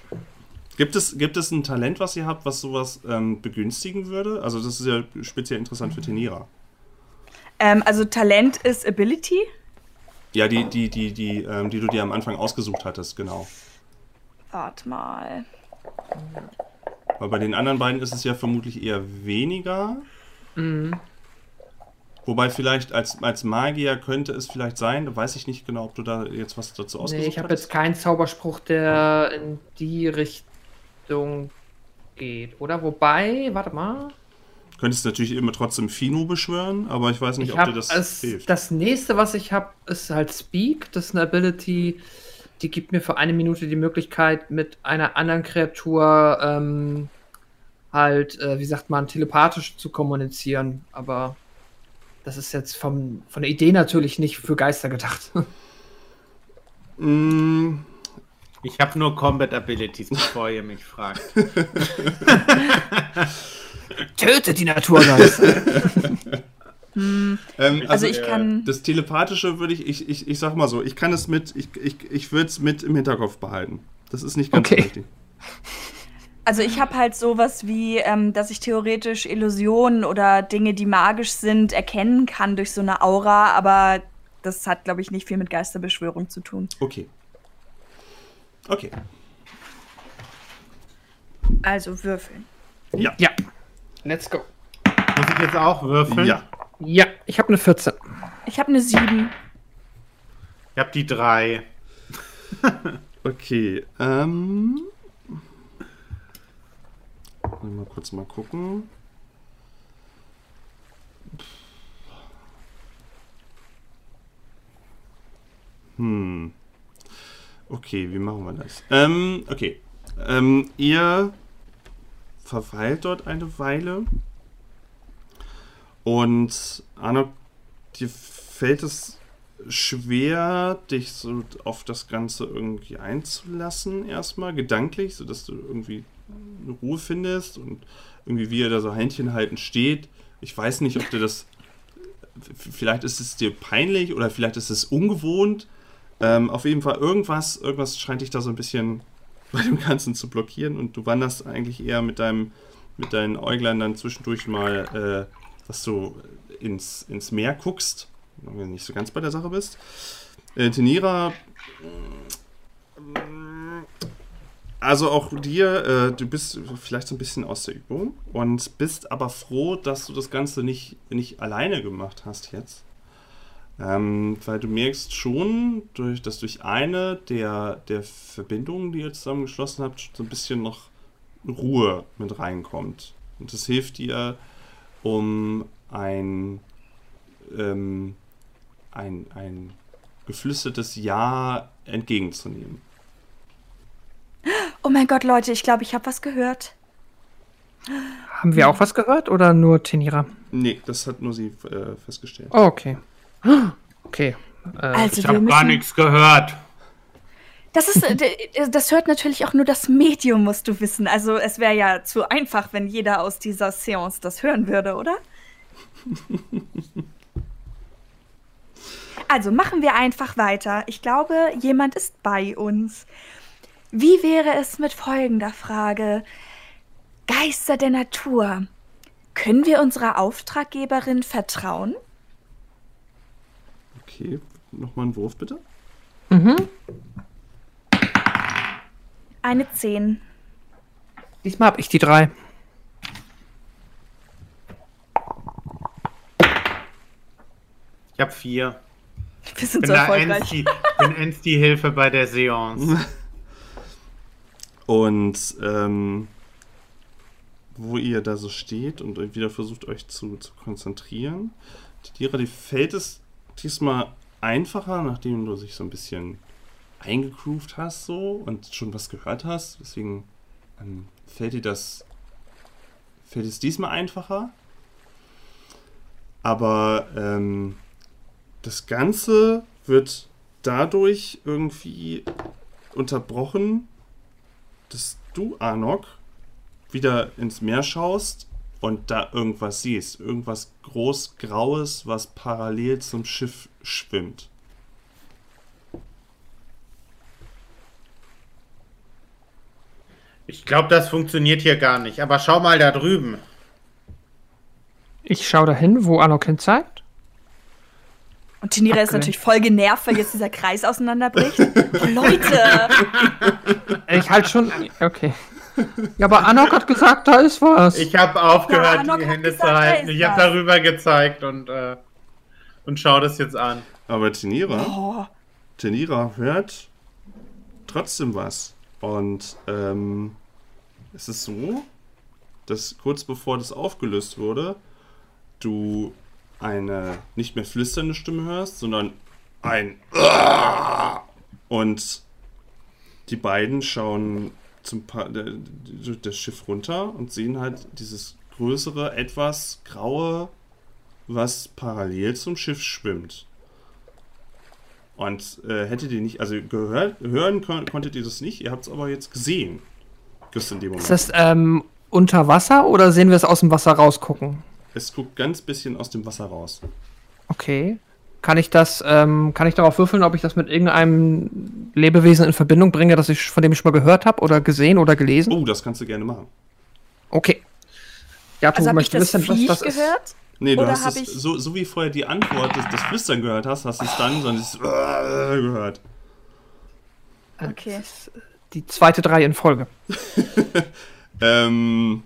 Gibt es, gibt es ein Talent, was ihr habt, was sowas ähm, begünstigen würde? Also das ist ja speziell interessant für Tenira. Ähm, also Talent ist Ability. Ja, die, die, die, die, ähm, die du dir am Anfang ausgesucht hattest, genau. Warte mal. Weil bei den anderen beiden ist es ja vermutlich eher weniger. Mhm. Wobei vielleicht als, als Magier könnte es vielleicht sein, weiß ich nicht genau, ob du da jetzt was dazu ausgesucht Nee, ich habe jetzt keinen Zauberspruch, der in die Richtung geht, oder? Wobei, warte mal. Könntest natürlich immer trotzdem Fino beschwören, aber ich weiß nicht, Ich ob dir das das, hilft. das nächste, was ich habe, ist halt Speak. Das ist eine Ability, die gibt mir für eine Minute die Möglichkeit, mit einer anderen Kreatur ähm, halt, äh, wie sagt man, telepathisch zu kommunizieren. Aber das ist jetzt vom, von der Idee natürlich nicht für Geister gedacht. Mm, Ich habe nur Combat Abilities, bevor ihr mich fragt. *laughs* Töte die Naturgeister. *laughs* ähm, Also, ich äh, kann. Das Telepathische würde ich, ich, ich, ich sag mal so, ich kann es mit, ich, ich, ich würde es mit im Hinterkopf behalten. Das ist nicht ganz Okay. richtig. Also ich habe halt sowas wie, ähm, dass ich theoretisch Illusionen oder Dinge, die magisch sind, erkennen kann durch so eine Aura, aber das hat, glaube ich, nicht viel mit Geisterbeschwörung zu tun. Okay. Okay. Also würfeln. Ja. ja. Let's go. Muss ich jetzt auch würfeln? Ja. Ja, ich habe eine 14. Ich habe eine 7. Ich habe die drei. *laughs* Okay. Ähm. Mal kurz mal gucken. Hm. Okay, wie machen wir das? Ähm, okay. Ähm, ihr verweilt dort eine Weile. Und Arno, dir fällt es schwer, dich so auf das Ganze irgendwie einzulassen, erstmal gedanklich, sodass du irgendwie Ruhe findest und irgendwie wie er da so Händchen halten steht. Ich weiß nicht, ob dir das. Vielleicht ist es dir peinlich oder vielleicht ist es ungewohnt. Ähm, auf jeden Fall, irgendwas, irgendwas scheint dich da so ein bisschen *laughs* bei dem Ganzen zu blockieren und du wanderst eigentlich eher mit deinem, mit deinen Äuglein dann zwischendurch mal, äh, dass du ins, ins Meer guckst, wenn du nicht so ganz bei der Sache bist. Äh, Tenira, also auch dir, äh, du bist vielleicht so ein bisschen aus der Übung und bist aber froh, dass du das Ganze nicht, nicht alleine gemacht hast jetzt. Ähm, weil du merkst schon, durch, dass durch eine der, der Verbindungen, die ihr zusammen geschlossen habt, so ein bisschen noch Ruhe mit reinkommt. Und das hilft dir, um ein, ähm, ein, ein geflüstertes Ja entgegenzunehmen. Oh mein Gott, Leute, ich glaube, ich habe was gehört. Haben wir auch was gehört oder nur Tenira? Nee, das hat nur sie äh, festgestellt. Oh, okay. *gasps* Okay. Äh, Also Ich wir habe gar nichts gehört. Das ist, äh, das hört natürlich auch nur das Medium, musst du wissen. Also es wäre ja zu einfach, wenn jeder aus dieser Seance das hören würde, oder? *laughs* Also machen wir einfach weiter. Ich glaube, jemand ist bei uns. Wie wäre es mit folgender Frage? Geister der Natur. Können wir unserer Auftraggeberin vertrauen? Okay, nochmal einen Wurf bitte. Mhm. Eine 10. Diesmal habe ich die 3. Ich habe 4. Wir sind bin so erfolgreich. Ensti, bin Ensti Hilfe bei der Seance. *laughs* Und ähm, wo ihr da so steht und wieder versucht, euch zu, zu konzentrieren. Die Dira, die fällt es diesmal einfacher, nachdem du dich so ein bisschen eingegroovt hast so und schon was gehört hast. Deswegen ähm, fällt dir das fällt es diesmal einfacher. Aber ähm, das Ganze wird dadurch irgendwie unterbrochen, dass du, Arnok, wieder ins Meer schaust und da irgendwas siehst. Irgendwas groß-graues, was parallel zum Schiff schwimmt. Ich glaube, das funktioniert hier gar nicht. Aber schau mal da drüben. Ich schaue dahin, wo Anok hin zeigt. Und Tinira ist Okay. natürlich voll genervt, weil jetzt dieser Kreis auseinanderbricht. Oh, Leute! *laughs* Ich halt schon. Okay. Ja, aber Anok hat gesagt, da ist was. Ich habe aufgehört, Ja, die Hände gesagt, zu halten. ist Ich habe darüber gezeigt und, äh, und schau das jetzt an. Aber Tenira, Oh, Tenira hört trotzdem was. Und ähm, es ist so, dass kurz bevor das aufgelöst wurde, du eine nicht mehr flüsternde Stimme hörst, sondern ein und die beiden schauen zum pa das Schiff runter und sehen halt dieses größere, etwas graue, was parallel zum Schiff schwimmt. Und äh, hättet ihr nicht, also gehört, hören kon konntet ihr das nicht, ihr habt es aber jetzt gesehen. Just in dem Moment. Ist das ähm, unter Wasser oder sehen wir es aus dem Wasser rausgucken? Es guckt ganz bisschen aus dem Wasser raus. Okay. Kann ich das, ähm, kann ich darauf würfeln, ob ich das mit irgendeinem Lebewesen in Verbindung bringe, das ich, von dem ich schon mal gehört habe oder gesehen oder gelesen? Oh, das kannst du gerne machen. Okay. Ja, also habe ich das wissen, Viech was das gehört? ist. Nee, du Oder hast es, so, so wie vorher die Antwort des, des Flüstern gehört hast, hast du es dann so dieses gehört. Okay. Die zweite drei in Folge. *laughs* Ähm,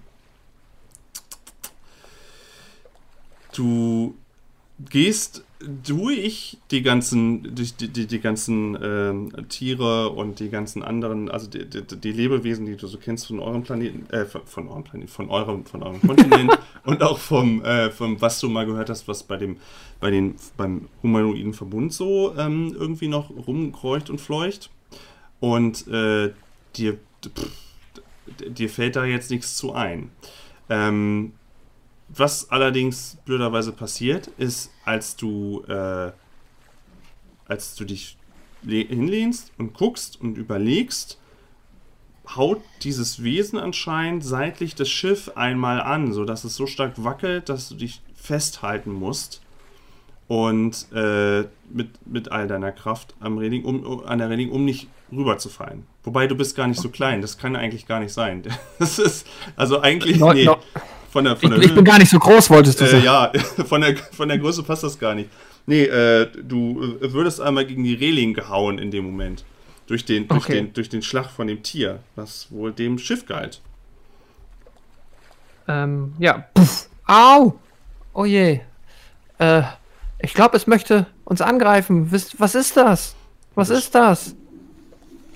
du gehst durch die ganzen, die, die, die ganzen ähm, Tiere und die ganzen anderen, also die, die, die Lebewesen, die du so kennst von eurem Planeten, äh, von, von eurem Planeten, von eurem, von eurem Kontinent *laughs* und auch vom, äh, vom, was du mal gehört hast, was bei dem, bei den, beim humanoiden Verbund so ähm, irgendwie noch rumkreucht und fleucht. Und äh, dir, pff, dir fällt da jetzt nichts zu ein. Ähm, was allerdings blöderweise passiert, ist, als du, äh, als du dich le- hinlehnst und guckst und überlegst, haut dieses Wesen anscheinend seitlich das Schiff einmal an, sodass es so stark wackelt, dass du dich festhalten musst und äh, mit, mit all deiner Kraft am Reling, um, um, an der Reling, um nicht rüberzufallen. Wobei du bist gar nicht so klein, das kann eigentlich gar nicht sein. *laughs* Das ist, also eigentlich, No- nee, no- von der, Ich, von der ich bin gar nicht so groß, wolltest du äh, sagen. ja, *laughs* von der, von der Größe passt das gar nicht. Nee, äh, du würdest einmal gegen die Reling gehauen in dem Moment. Durch den, durch, Okay. den, durch den Schlag von dem Tier, was wohl dem Schiff galt. Ähm, ja. Puff. Au! Oh je. Äh, ich glaube, es möchte uns angreifen. Was ist das? Was ist das?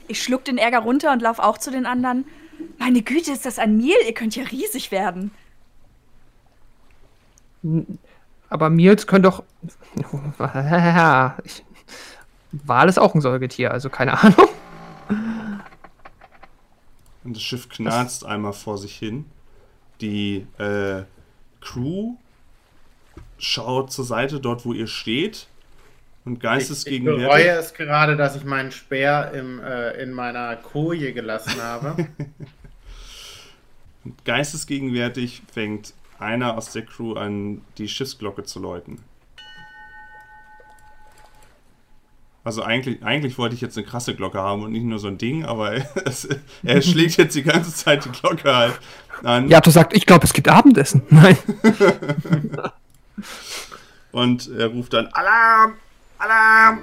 Ich schluck den Ärger runter und lauf auch zu den anderen. Meine Güte, ist das ein Mehl? Ihr könnt ja riesig werden. Aber Miels können doch. *laughs* Ich, Wal ist auch ein Säugetier, also keine Ahnung. Und das Schiff knarzt einmal vor sich hin. Die äh, Crew schaut zur Seite, dort wo ihr steht. Und Ich, ich geistesgegenwärtig. bereue es gerade, dass ich meinen Speer im, äh, in meiner Koje gelassen habe. *laughs* Geistesgegenwärtig fängt einer aus der Crew an, die Schiffsglocke zu läuten. Also eigentlich, eigentlich wollte ich jetzt eine krasse Glocke haben und nicht nur so ein Ding, aber *laughs* es, er schlägt jetzt die ganze Zeit die Glocke halt an. Ja, du sagst, ich glaube, es gibt Abendessen. *laughs* Nein. Und er ruft dann Alarm! Alarm!